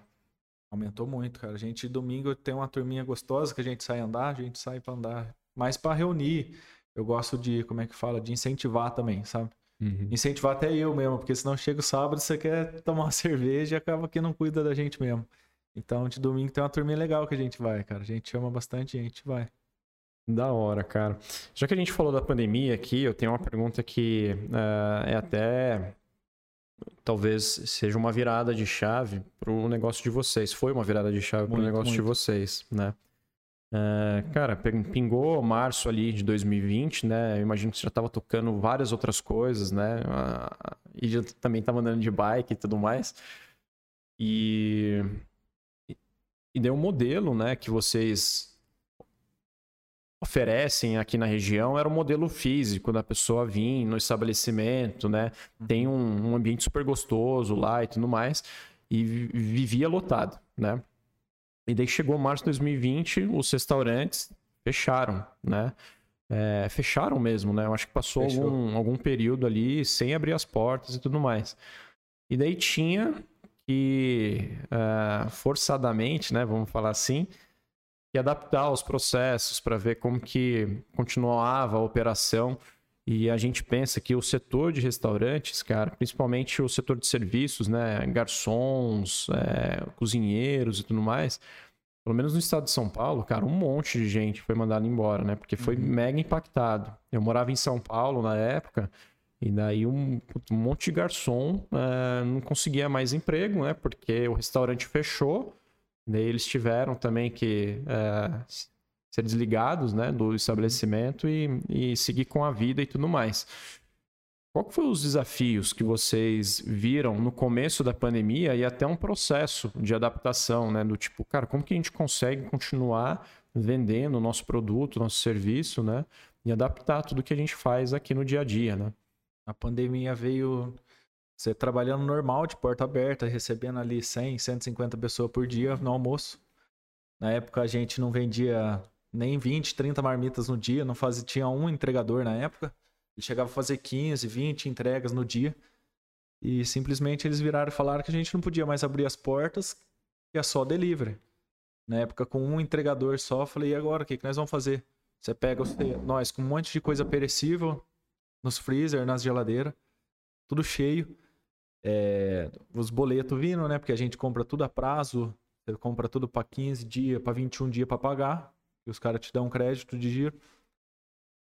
Aumentou muito, cara. A gente domingo tem uma turminha gostosa que a gente sai andar, a gente sai para andar, mais para reunir. Eu gosto de, como é que fala, de incentivar também, sabe? Uhum. Incentivar até eu mesmo, porque senão chega o sábado, você quer tomar uma cerveja e acaba que não cuida da gente mesmo. Então, de domingo tem uma turminha legal que a gente vai, cara. A gente chama bastante gente, vai. Da hora, cara. Já que a gente falou da pandemia aqui, eu tenho uma pergunta que uh, é até. Talvez seja uma virada de chave para o negócio de vocês. Foi uma virada de chave para o negócio muito. de vocês, né? Uh, cara, pingou março ali de 2020, né? Eu imagino que você já estava tocando várias outras coisas, né? Uh, e já também estava andando de bike e tudo mais. E e daí o modelo né, que vocês oferecem aqui na região era o modelo físico da pessoa vir no estabelecimento, né? Tem um, um ambiente super gostoso lá e tudo mais. E vivia lotado, né? E daí chegou março de 2020, os restaurantes fecharam, né? É, fecharam mesmo, né? Eu acho que passou algum, algum período ali sem abrir as portas e tudo mais. E daí tinha que uh, forçadamente, né, vamos falar assim, e adaptar os processos para ver como que continuava a operação. E a gente pensa que o setor de restaurantes, cara, principalmente o setor de serviços, né, garçons, é, cozinheiros e tudo mais, pelo menos no estado de São Paulo, cara, um monte de gente foi mandado embora, né? Porque foi uhum. mega impactado. Eu morava em São Paulo na época e daí um, um monte de garçom uh, não conseguia mais emprego, né? Porque o restaurante fechou. Daí eles tiveram também que uh, ser desligados né, do estabelecimento e, e seguir com a vida e tudo mais. Qual foram os desafios que vocês viram no começo da pandemia e até um processo de adaptação, né? Do tipo, cara, como que a gente consegue continuar vendendo o nosso produto, nosso serviço, né? E adaptar tudo que a gente faz aqui no dia a dia, né? A pandemia veio você trabalhando normal, de porta aberta, recebendo ali 100, 150 pessoas por dia no almoço. Na época a gente não vendia nem 20, 30 marmitas no dia, não fazia, tinha um entregador na época. Ele chegava a fazer 15, 20 entregas no dia. E simplesmente eles viraram e falaram que a gente não podia mais abrir as portas, que é só delivery. Na época, com um entregador só, eu falei, e agora, o que, que nós vamos fazer? Você pega nós com um monte de coisa perecível, nos freezer, nas geladeiras, tudo cheio. É, os boletos vindo, né? Porque a gente compra tudo a prazo, você compra tudo para 15 dias, para 21 dias para pagar, e os caras te dão crédito de giro.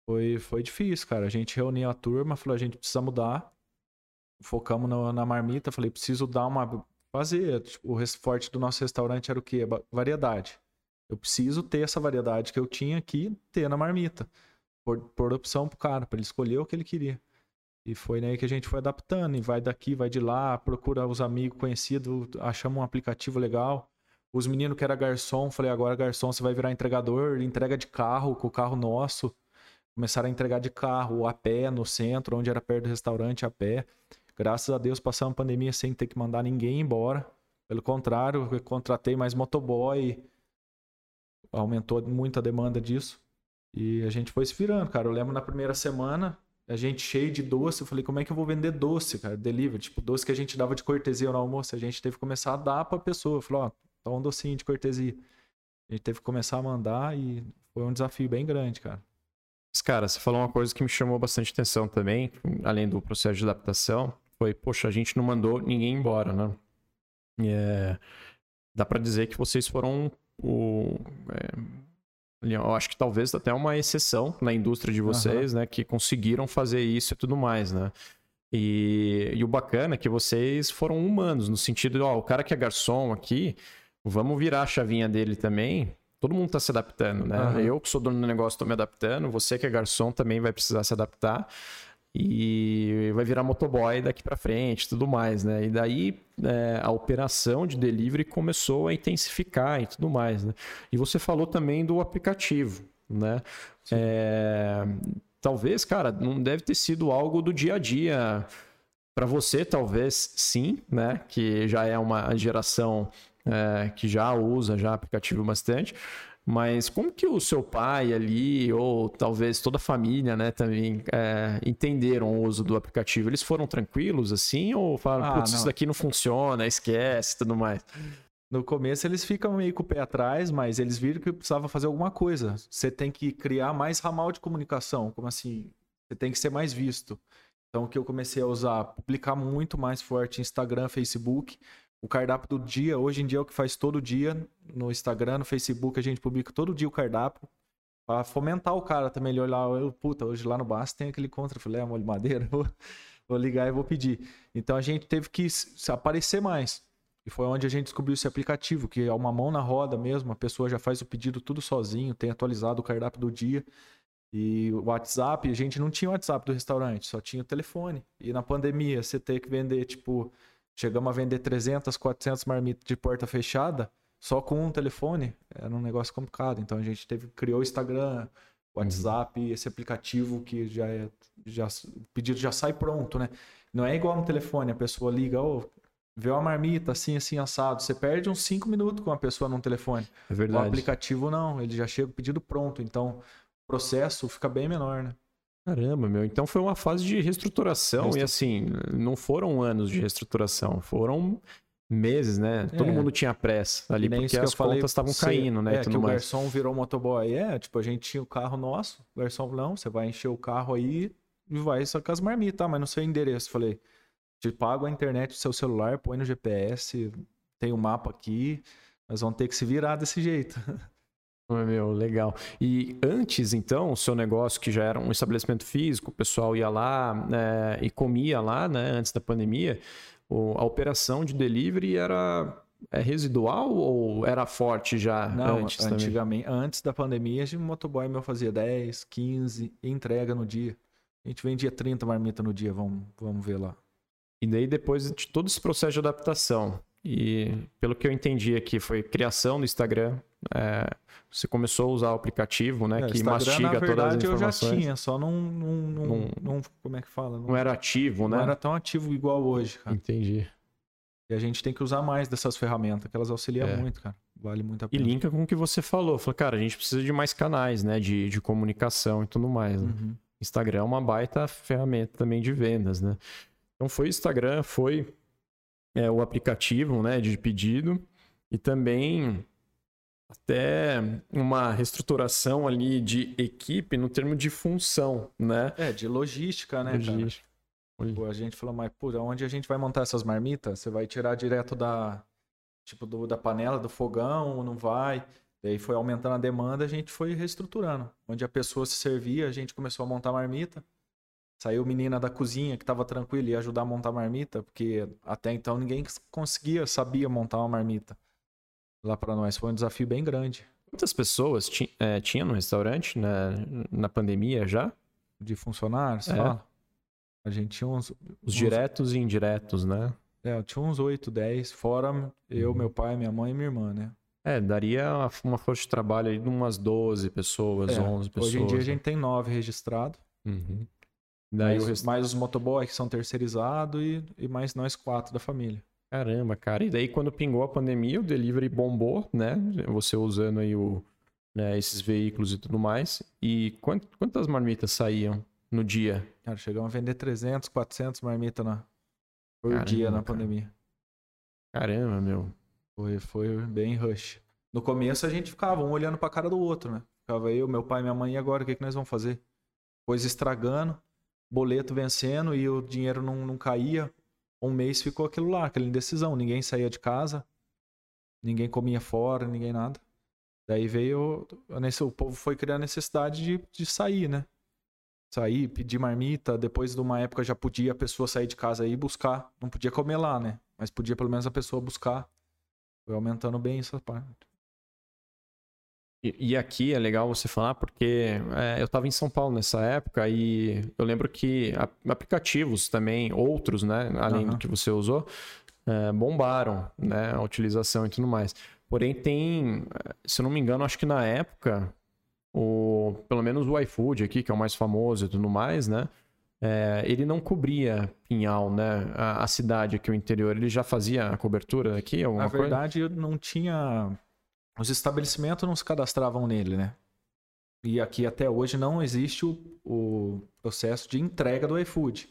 Foi, foi difícil, cara. A gente reuniu a turma, falou, a gente precisa mudar. Focamos na, na marmita, falei, preciso dar uma. Fazer. Tipo, o forte do nosso restaurante era o quê? Variedade. Eu preciso ter essa variedade que eu tinha aqui, ter na marmita por, por opção pro cara, para ele escolher o que ele queria. E foi aí que a gente foi adaptando, e vai daqui, vai de lá, procura os amigos conhecidos, achamos um aplicativo legal. Os meninos que era garçom, falei, agora garçom, você vai virar entregador, entrega de carro, com o carro nosso. Começaram a entregar de carro, a pé, no centro, onde era perto do restaurante, a pé. Graças a Deus passamos a pandemia sem ter que mandar ninguém embora. Pelo contrário, eu contratei mais motoboy, aumentou muito a demanda disso. E a gente foi se virando, cara. Eu lembro na primeira semana, a gente cheio de doce. Eu falei, como é que eu vou vender doce, cara? Delivery. Tipo, doce que a gente dava de cortesia no almoço. A gente teve que começar a dar pra pessoa. Falei, ó, dá um docinho de cortesia. A gente teve que começar a mandar e foi um desafio bem grande, cara. Mas, cara, você falou uma coisa que me chamou bastante atenção também, além do processo de adaptação. Foi, poxa, a gente não mandou ninguém embora, né? É, dá para dizer que vocês foram o, é, eu acho que talvez até uma exceção na indústria de vocês, uhum. né? Que conseguiram fazer isso e tudo mais, né? E, e, o bacana é que vocês foram humanos, no sentido ó, o cara que é garçom aqui, vamos virar a chavinha dele também. Todo mundo está se adaptando, né? Uhum. Eu que sou dono do negócio estou me adaptando, você que é garçom também vai precisar se adaptar. e vai virar motoboy daqui para frente, tudo mais, né? E daí é, a operação de delivery começou a intensificar e tudo mais, né? E você falou também do aplicativo, né? É, talvez, cara, não deve ter sido algo do dia a dia. Para você, talvez sim, né? Que já é uma geração é, que já usa já aplicativo bastante. Mas como que o seu pai ali, ou talvez toda a família, né, também é, entenderam o uso do aplicativo? Eles foram tranquilos assim? Ou falaram, ah, putz, isso daqui não funciona, esquece tudo mais? No começo eles ficam meio com o pé atrás, mas eles viram que precisava fazer alguma coisa. Você tem que criar mais ramal de comunicação, como assim? Você tem que ser mais visto. Então o que eu comecei a usar, publicar muito mais forte Instagram, Facebook, o cardápio do dia, hoje em dia é o que faz todo dia no Instagram, no Facebook, a gente publica todo dia o cardápio para fomentar o cara também. Ele olhar, eu, puta, hoje lá no Basta tem aquele contra filé, molho de madeira, vou, vou ligar e vou pedir. Então a gente teve que aparecer mais. E foi onde a gente descobriu esse aplicativo, que é uma mão na roda mesmo, a pessoa já faz o pedido tudo sozinho, tem atualizado o cardápio do dia. E o WhatsApp, a gente não tinha o WhatsApp do restaurante, só tinha o telefone. E na pandemia, você ter que vender, tipo, Chegamos a vender 300, 400 marmitas de porta fechada só com um telefone. Era um negócio complicado. Então a gente teve, criou o Instagram, o WhatsApp, uhum. esse aplicativo que já é. Já, o pedido já sai pronto, né? Não é igual no telefone, a pessoa liga, oh, vê uma marmita assim, assim, assado. Você perde uns 5 minutos com a pessoa no telefone. É verdade. O aplicativo não, ele já chega o pedido pronto. Então o processo fica bem menor, né? Caramba, meu. Então foi uma fase de reestruturação e assim, não foram anos de reestruturação, foram meses, né? É. Todo mundo tinha pressa ali porque as contas estavam caindo, né? É, que o mais. garçom virou motoboy. É, tipo, a gente tinha o carro nosso, o garçom falou, não, você vai encher o carro aí e vai só com as marmitas, tá? mas no seu endereço. Falei, te pago a internet do seu celular, põe no GPS, tem o um mapa aqui, nós vamos ter que se virar desse jeito. Meu, legal. E antes, então, o seu negócio, que já era um estabelecimento físico, o pessoal ia lá é, e comia lá, né, antes da pandemia, o, a operação de delivery era é residual ou era forte já Não, antes antigamente, também? antes da pandemia, o motoboy meu fazia 10, 15 entrega no dia. A gente vendia 30 marmitas no dia, vamos, vamos ver lá. E daí depois de todo esse processo de adaptação, e pelo que eu entendi aqui, foi criação do Instagram, é, você começou a usar o aplicativo, né? É, que Instagram, mastiga verdade, todas as informações. eu já tinha, só não, não, não, não, não como é que fala? Não, não, era ativo, né? Não era tão ativo igual hoje, cara. Entendi. E a gente tem que usar mais dessas ferramentas, que elas auxiliam é. muito, cara. Vale muito a pena. E linka com o que você falou. Falou, cara, a gente precisa de mais canais, né? De, de comunicação e tudo mais. Né? Uhum. Instagram é uma baita ferramenta também de vendas, né? Então foi o Instagram, foi é, o aplicativo, né? De pedido. E também até uma reestruturação ali de equipe no termo de função, né? É, de logística, né, logística. Pô, a gente falou, mas por onde a gente vai montar essas marmitas? Você vai tirar direto da tipo do, da panela do fogão, não vai? E aí foi aumentando a demanda, a gente foi reestruturando. Onde a pessoa se servia, a gente começou a montar marmita. Saiu menina da cozinha que estava tranquila e ia ajudar a montar marmita, porque até então ninguém conseguia, sabia montar uma marmita lá para nós. Foi um desafio bem grande. Quantas pessoas é, tinha no restaurante na, na pandemia já? De funcionários? É. Fala. A gente tinha uns. Os uns... diretos e indiretos, né? É, tinha uns 8, 10, fora eu, uhum. meu pai, minha mãe e minha irmã, né? É, daria uma força de trabalho aí de umas 12 pessoas, é, 11 pessoas. Hoje em dia a gente tem 9 registrados. Uhum. Daí mais, rest... mais os motoboys que são terceirizados e, e mais nós quatro da família. Caramba, cara. E daí quando pingou a pandemia, o delivery bombou, né? Você usando aí o, né, esses veículos e tudo mais. E quant, quantas marmitas saíam no dia? Cara, chegamos a vender 300, 400 marmitas na, por Caramba, dia na cara. pandemia. Caramba, meu. Foi, foi bem rush. No começo a gente ficava um olhando pra cara do outro, né? Ficava eu, meu pai, minha mãe, e agora o que, que nós vamos fazer? Coisa estragando, boleto vencendo e o dinheiro não, não caía um mês ficou aquilo lá, aquela indecisão. Ninguém saía de casa, ninguém comia fora, ninguém nada. Daí veio. O povo foi criar a necessidade de, de sair, né? Sair, pedir marmita. Depois de uma época já podia a pessoa sair de casa e buscar. Não podia comer lá, né? Mas podia pelo menos a pessoa buscar. Foi aumentando bem essa parte. E, e, aqui é legal você falar porque é, eu estava em São Paulo nessa época e eu lembro que aplicativos também, outros, né, além uhum. do que você usou, é, bombaram né, a utilização e tudo mais. Porém, tem, se eu não me engano, acho que na época, o, pelo menos o iFood aqui, que é o mais famoso e tudo mais, né? É, ele não cobria Pinhal, né? A, a, cidade aqui, o interior. Ele já fazia a cobertura aqui? Na verdade, coisa? não tinha os estabelecimentos não se cadastravam nele, né? E aqui até hoje não existe o, o processo de entrega do iFood.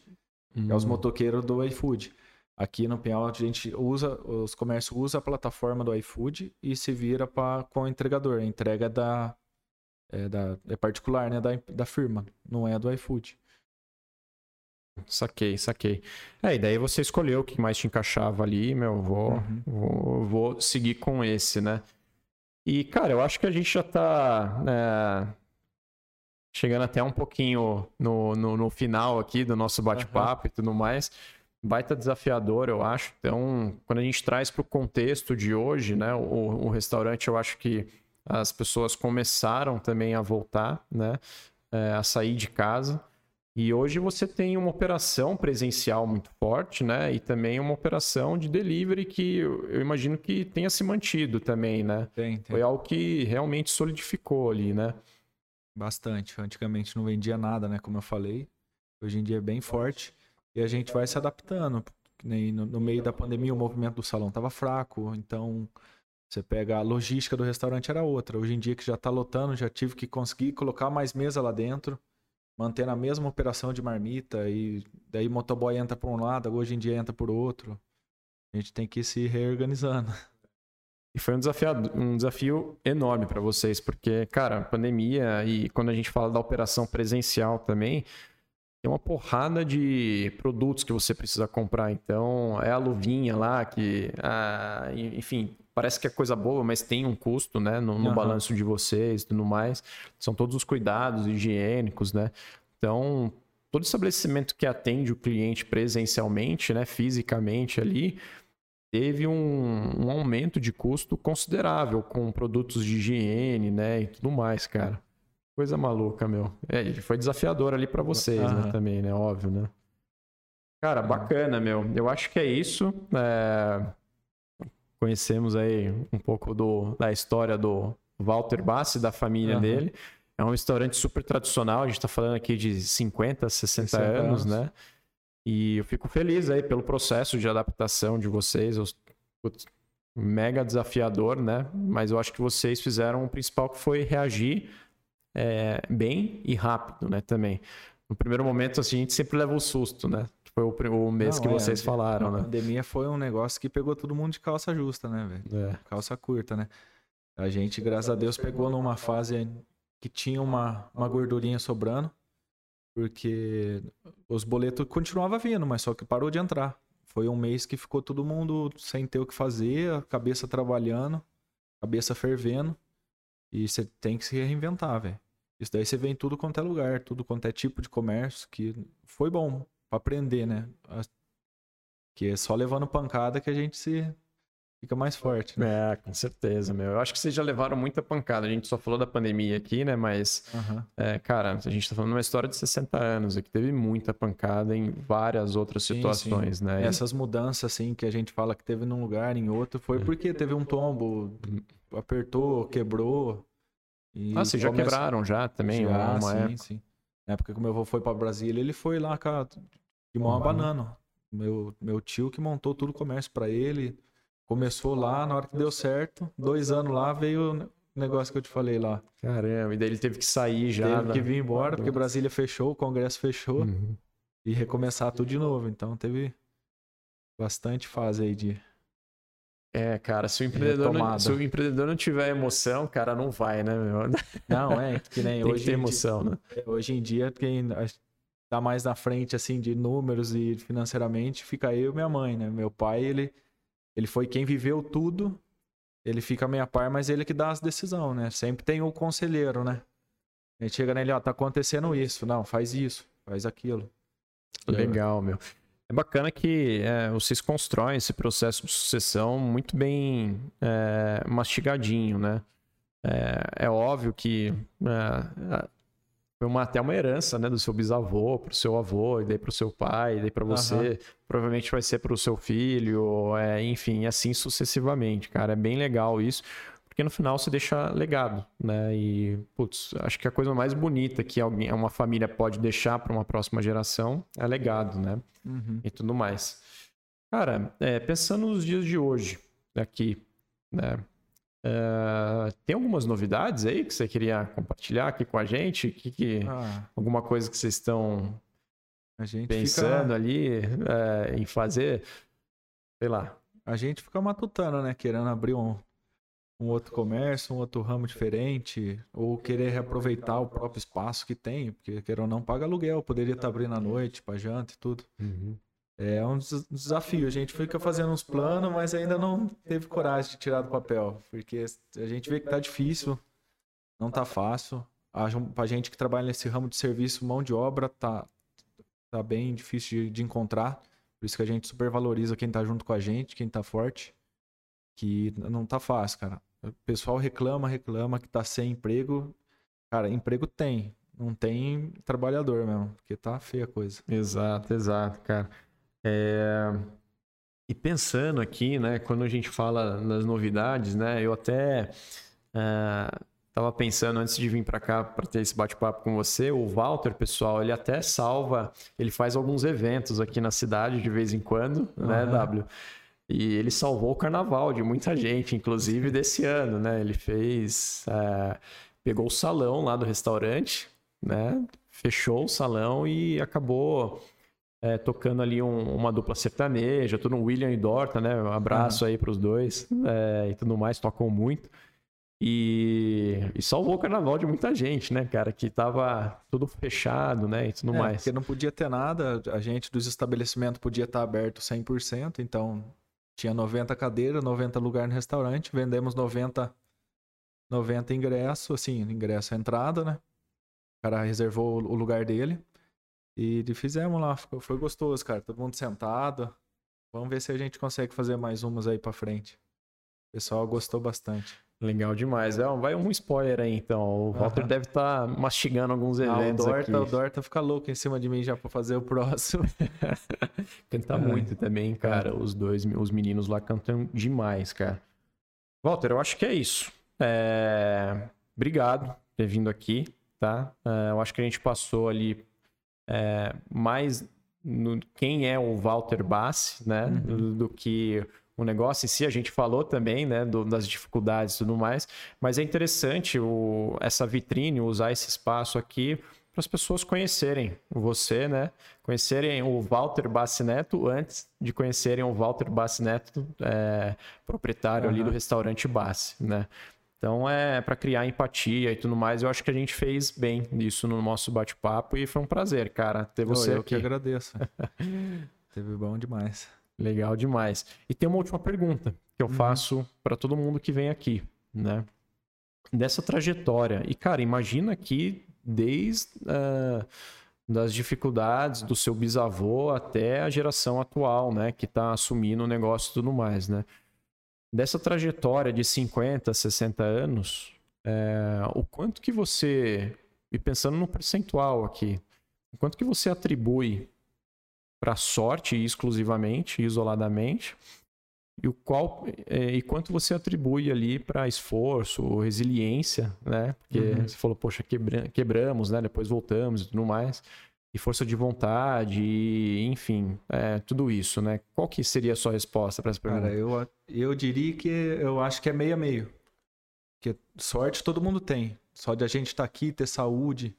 Hum. É os hum. motoqueiros do iFood. Aqui no Pinhal a gente usa, os comércios usam a plataforma do iFood e se vira pra, com o entregador. A entrega da, é, da, é particular, né? Da, da firma, não é do iFood. Saquei, saquei. É, e daí você escolheu o que mais te encaixava ali, meu, vou, uhum. vou, vou seguir com esse, né? E, cara, eu acho que a gente já tá é, chegando até um pouquinho no, no, no final aqui do nosso bate-papo uhum. e tudo mais. Baita desafiador, eu acho. Então, quando a gente traz para o contexto de hoje, né, o, o restaurante, eu acho que as pessoas começaram também a voltar, né, é, a sair de casa. E hoje você tem uma operação presencial muito forte, né? E também uma operação de delivery que eu imagino que tenha se mantido também, né? Tem, tem. Foi algo que realmente solidificou ali, né? Bastante. Antigamente não vendia nada, né? Como eu falei. Hoje em dia é bem forte. E a gente vai se adaptando. No, no meio da pandemia, o movimento do salão estava fraco. Então, você pega a logística do restaurante era outra. Hoje em dia que já está lotando, já tive que conseguir colocar mais mesa lá dentro mantendo a mesma operação de marmita e daí motoboy entra por um lado, hoje em dia entra por outro. A gente tem que ir se reorganizando. E foi um desafio, um desafio enorme para vocês, porque, cara, pandemia e quando a gente fala da operação presencial também, tem uma porrada de produtos que você precisa comprar. Então, é a luvinha lá que, ah, enfim, parece que é coisa boa, mas tem um custo, né, no, no uhum. balanço de vocês e tudo mais. São todos os cuidados higiênicos, né? Então, todo estabelecimento que atende o cliente presencialmente, né, fisicamente ali, teve um, um aumento de custo considerável com produtos de higiene, né, e tudo mais, cara. Coisa maluca, meu. É, foi desafiador ali para vocês, uhum. né, também, né, óbvio, né. Cara, bacana, meu. Eu acho que é isso. É conhecemos aí um pouco do, da história do Walter Bassi, da família uhum. dele. É um restaurante super tradicional, a gente está falando aqui de 50, 60, 60 anos, anos, né? E eu fico feliz aí pelo processo de adaptação de vocês. Eu, putz, mega desafiador, né? Mas eu acho que vocês fizeram o principal que foi reagir é, bem e rápido, né? Também. No primeiro momento, assim, a gente sempre leva o um susto, né? Foi o, o mês Não, que é, vocês falaram, né? A pandemia foi um negócio que pegou todo mundo de calça justa, né, velho? É. Calça curta, né? A gente, graças a Deus, pegou numa fase que tinha uma, uma gordurinha sobrando, porque os boletos continuavam vindo, mas só que parou de entrar. Foi um mês que ficou todo mundo sem ter o que fazer, a cabeça trabalhando, cabeça fervendo, e você tem que se reinventar, velho. Isso daí você vem tudo quanto é lugar, tudo quanto é tipo de comércio, que foi bom para aprender, né? Que é só levando pancada que a gente se fica mais forte, né? É, com certeza, meu. Eu acho que vocês já levaram muita pancada. A gente só falou da pandemia aqui, né? Mas, uhum. é, cara, a gente tá falando uma história de 60 anos que teve muita pancada em várias outras sim, situações, sim. né? Essas mudanças, assim, que a gente fala que teve num lugar, em outro, foi porque teve um tombo, apertou, quebrou. E ah, vocês já começa... quebraram já também? Já, uma sim, época. sim. Na época que meu avô foi para Brasília, ele foi lá, cara, de mão a banana. Meu, meu tio que montou tudo o comércio para ele. Começou lá, na hora que deu certo, dois anos lá, veio o negócio que eu te falei lá. Caramba, e daí ele teve que sair já. Teve que vir embora, porque Brasília fechou, o Congresso fechou. Uhum. E recomeçar tudo de novo. Então teve bastante fase aí de. É, cara, se o empreendedor, não, se o empreendedor não tiver emoção, cara, não vai, né, meu? Não, é, que nem Tem hoje. Ter emoção, dia, né? Hoje em dia, quem tá mais na frente, assim, de números e financeiramente, fica eu e minha mãe, né? Meu pai, ele, ele foi quem viveu tudo, ele fica meia par, mas ele que dá as decisões, né? Sempre tem o conselheiro, né? A gente chega nele, ó, tá acontecendo isso. Não, faz isso, faz aquilo. Legal, meu. É bacana que é, vocês constroem esse processo de sucessão muito bem é, mastigadinho, né? é, é óbvio que é, foi uma, até uma herança né, do seu bisavô para o seu avô, e daí para o seu pai, e daí para você. Uhum. Provavelmente vai ser para o seu filho, é, enfim, assim sucessivamente, cara. É bem legal isso, porque no final você deixa legado, né? E, putz, acho que a coisa mais bonita que alguém, uma família pode deixar para uma próxima geração é legado, né? Uhum. E tudo mais. Cara, é, pensando nos dias de hoje, aqui, né? Uh, tem algumas novidades aí que você queria compartilhar aqui com a gente? Que, que ah. Alguma coisa que vocês estão pensando fica... ali uh, em fazer? Sei lá. A gente fica matutando, né? Querendo abrir um, um outro comércio, um outro ramo diferente, ou querer reaproveitar o próprio espaço que tem, porque querer ou não paga aluguel, poderia estar abrindo à noite para janta e tudo. Uhum. É um desafio. A gente fica fazendo uns planos, mas ainda não teve coragem de tirar do papel. Porque a gente vê que tá difícil, não tá fácil. Pra gente que trabalha nesse ramo de serviço, mão de obra tá, tá bem difícil de, de encontrar. Por isso que a gente super valoriza quem tá junto com a gente, quem tá forte. Que não tá fácil, cara. O pessoal reclama, reclama que tá sem emprego. Cara, emprego tem. Não tem trabalhador mesmo, porque tá feia a coisa. Exato, exato, cara. É... E pensando aqui, né, quando a gente fala nas novidades, né, eu até estava é, pensando antes de vir para cá para ter esse bate-papo com você, o Walter, pessoal, ele até salva, ele faz alguns eventos aqui na cidade de vez em quando, uhum. né, W? E ele salvou o carnaval de muita gente, inclusive desse ano, né? Ele fez, é, pegou o salão lá do restaurante, né? Fechou o salão e acabou é, tocando ali um, uma dupla sertaneja, tudo um William e Dorta, né? Um abraço uhum. aí para os dois é, e tudo mais, tocam muito. E, e, salvou o carnaval de muita gente, né, cara? Que tava tudo fechado, né? E tudo é, mais. Porque não podia ter nada, a gente dos estabelecimentos podia estar aberto 100%, então tinha 90 cadeiras, 90 lugares no restaurante, vendemos 90, 90 ingressos, assim, ingresso entrada, né? O cara reservou o lugar dele. E fizemos lá, foi gostoso, cara. Todo mundo sentado. Vamos ver se a gente consegue fazer mais umas aí pra frente. O pessoal gostou bastante. Legal demais. É, vai um spoiler aí, então. O Walter deve estar tá mastigando alguns eventos ah, o Dorta, aqui. O Dorta fica louco em cima de mim já para fazer o próximo. Canta é. muito também, cara. Os dois, os meninos lá cantam demais, cara. Walter, eu acho que é isso. É... Obrigado por ter vindo aqui, tá? É, eu acho que a gente passou ali é, mais no, quem é o Walter Bassi, né? Uhum. Do, que o negócio em si. A gente falou também, né? Do, das dificuldades e tudo mais. Mas é interessante o, essa vitrine, usar esse espaço aqui para as pessoas conhecerem você, né? Conhecerem o Walter Bassi Neto antes de conhecerem o Walter Bassi Neto, é, proprietário uhum. ali do restaurante Bassi, né? Então é para criar empatia e tudo mais. Eu acho que a gente fez bem isso no nosso bate-papo e foi um prazer, cara, ter você eu aqui. Eu que agradeço. Teve bom demais. Legal demais. E tem uma última pergunta que eu uhum. faço para todo mundo que vem aqui, né? Dessa trajetória. E cara, imagina aqui desde uh, das dificuldades do seu bisavô até a geração atual, né, que está assumindo o negócio e tudo mais, né? dessa trajetória de 50, 60 anos, é, o quanto que você, e pensando no percentual aqui, o quanto que você atribui para sorte exclusivamente, isoladamente, e o qual é, e quanto você atribui ali para esforço, resiliência, né? Porque uhum. você falou, poxa, quebra, quebramos, né? Depois voltamos e tudo mais e força de vontade, e, enfim, é, tudo isso, né? Qual que seria a sua resposta para essa pergunta? Cara, eu, eu diria que eu acho que é meio a meio. Porque sorte todo mundo tem. Só de a gente estar tá aqui, ter saúde,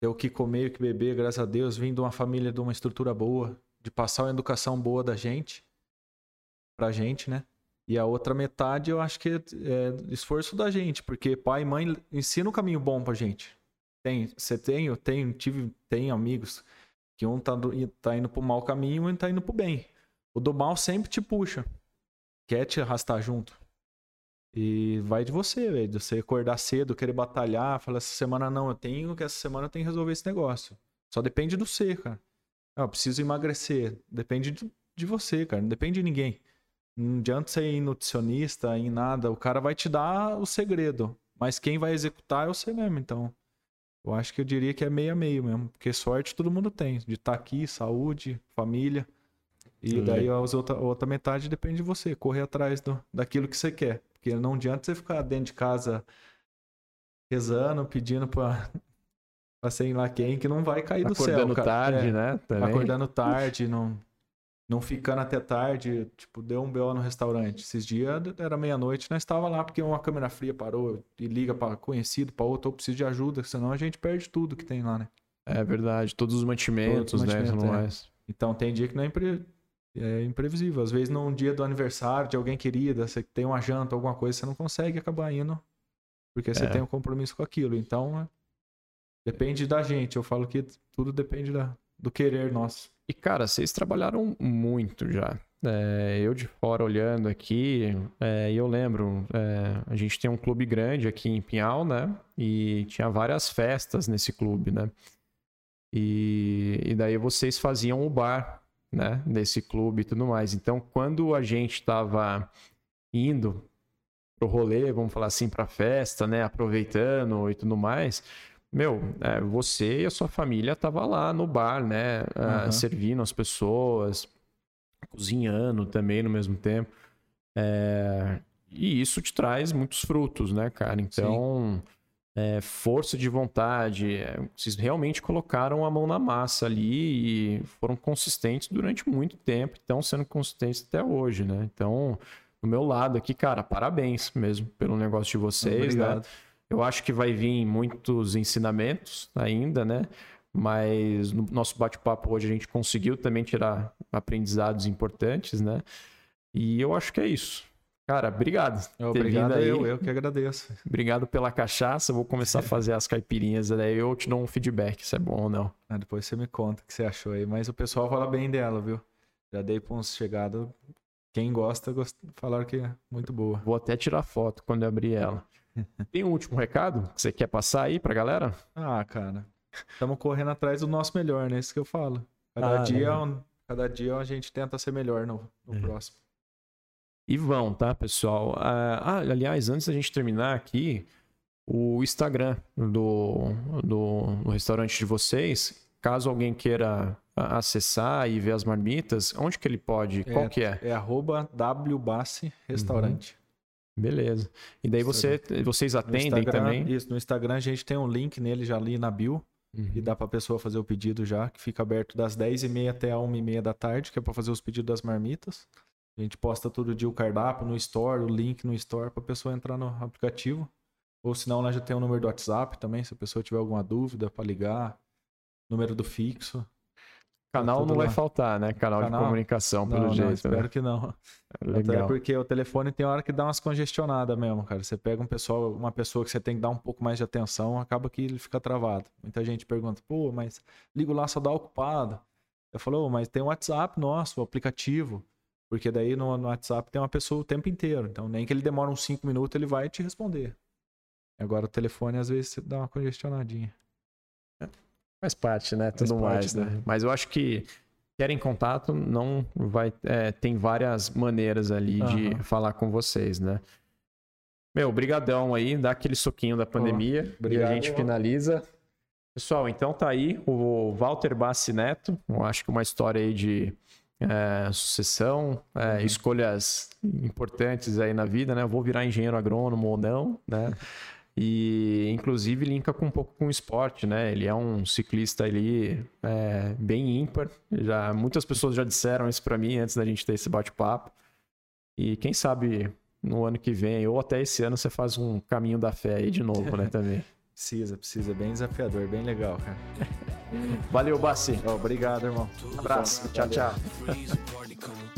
ter o que comer, o que beber, graças a Deus, vindo de uma família de uma estrutura boa, de passar uma educação boa da gente, pra gente, né? E a outra metade eu acho que é, esforço da gente, porque pai e mãe ensinam o caminho bom pra gente. Tem, você tem, eu tenho, tive, tem amigos que um tá, tá indo pro mau caminho e um tá indo pro bem. O do mal sempre te puxa, quer te arrastar junto. E vai de você, velho. De você acordar cedo, querer batalhar, falar essa semana não, eu tenho que essa semana eu tenho que resolver esse negócio. Só depende do você, cara. Ah, eu preciso emagrecer. Depende de, de você, cara. Não depende de ninguém. Não adianta você ir nutricionista, em nada. O cara vai te dar o segredo. Mas quem vai executar é você mesmo, então. Eu acho que eu diria que é meio a meio mesmo. Porque sorte todo mundo tem. De estar tá aqui, saúde, família. E Sim. daí a outra, a outra metade depende de você, correr atrás do, daquilo que você quer. Porque não adianta você ficar dentro de casa rezando, pedindo pra, pra sei lá quem, que não vai cair do Acordando céu. Acordando tarde, é, né? Também. Acordando tarde, não, não ficando até tarde. Tipo, deu um BO no restaurante. Esses dias era meia-noite, nós estava lá porque uma câmera fria parou e liga para conhecido, para outro, ou precisa de ajuda, senão a gente perde tudo que tem lá, né? É verdade, todos os mantimentos, todos os mantimentos né? É. Então tem dia que não é impre é imprevisível. Às vezes, num dia do aniversário de alguém querida, você tem uma janta, alguma coisa, você não consegue acabar indo porque você é. tem um compromisso com aquilo. Então, é... depende da gente. Eu falo que tudo depende da... do querer nosso. E, cara, vocês trabalharam muito já. É, eu de fora olhando aqui, é, eu lembro, é, a gente tem um clube grande aqui em Pinhal, né? E tinha várias festas nesse clube, né? E, e daí vocês faziam o bar né, desse clube e tudo mais. Então, quando a gente estava indo pro rolê, vamos falar assim, pra festa, né, aproveitando e tudo mais, meu, é, você e a sua família tava lá no bar, né, uhum. uh, servindo as pessoas, cozinhando também no mesmo tempo. É, e isso te traz muitos frutos, né, cara? Então, Sim é, força de vontade. É, vocês realmente colocaram a mão na massa ali e foram consistentes durante muito tempo, estão sendo consistentes até hoje, né? Então, do meu lado aqui, cara, parabéns mesmo pelo negócio de vocês, né? Obrigado. né? Eu acho que vai vir muitos ensinamentos ainda, né? Mas no nosso bate-papo hoje a gente conseguiu também tirar aprendizados importantes, né? E eu acho que é isso. Cara, obrigado. Obrigado eu, eu que agradeço. Obrigado pela cachaça. Vou começar a fazer as caipirinhas, daí eu te dou um feedback se é bom ou não. Ah, depois você me conta o que você achou aí. Mas o pessoal fala bem dela, viu? Já dei pra uns chegados. Quem gosta, gost... falaram que é muito boa. Vou até tirar foto quando eu abrir ela. Tem um último recado que você quer passar aí pra galera? Ah, cara. Estamos correndo atrás do nosso melhor, né? Isso que eu falo. Cada, ah, dia, né? cada dia a gente tenta ser melhor no, no é. próximo. E vão, tá, pessoal? Ah, ah, aliás, antes da gente terminar aqui, o Instagram do, do, do restaurante de vocês, caso alguém queira acessar e ver as marmitas, onde que ele pode? É, Qual que é? É arroba wbassi restaurante. Uhum. Beleza. E daí você, vocês atendem também? Isso, no Instagram a gente tem um link nele já ali na bio. Uhum. E dá para a pessoa fazer o pedido já, que fica aberto das 10h30 até a 1h30 da tarde, que é para fazer os pedidos das marmitas. A gente posta todo dia o cardápio no store, o link no store para a pessoa entrar no aplicativo. Ou senão, lá já tem o número do WhatsApp também, se a pessoa tiver alguma dúvida para ligar. Número do fixo. Canal não lá. vai faltar, né? Canal, Canal, de comunicação, pelo não, jeito. Não, espero né? que não. É legal. Até porque o telefone tem hora que dá umas congestionadas mesmo, cara. Você pega um pessoal, uma pessoa que você tem que dar um pouco mais de atenção, acaba que ele fica travado. Muita gente pergunta, pô, mas ligo lá só dá ocupado. Eu falo, oh, mas tem o WhatsApp nosso, o aplicativo. Porque daí no, no, WhatsApp tem uma pessoa o tempo inteiro. Então, nem que ele demore uns 5 minutos, ele vai te responder. Agora o telefone, às vezes, dá uma congestionadinha. É, faz parte, né? Tudo Faz mais, parte, né? né? Mas eu acho que querem contato, não vai. É, tem várias maneiras ali uhum. de falar com vocês, né? Meu, brigadão aí, dá aquele soquinho da pandemia oh, e a gente finaliza. Pessoal, então tá aí o Walter Bassi Neto, eu acho que uma história aí de é, sucessão, é, uhum. escolhas importantes aí na vida, né? Eu vou virar engenheiro agrônomo ou não, né? E inclusive linka com um pouco com o esporte, né? Ele é um ciclista ali é, bem ímpar. Já muitas pessoas já disseram isso para mim antes da gente ter esse bate-papo. E quem sabe no ano que vem ou até esse ano você faz um caminho da fé aí de novo, né? Também. Precisa, precisa. Bem desafiador, bem legal, cara. Valeu, Bassi. Obrigado, irmão. Abraço. Tchau, tchau.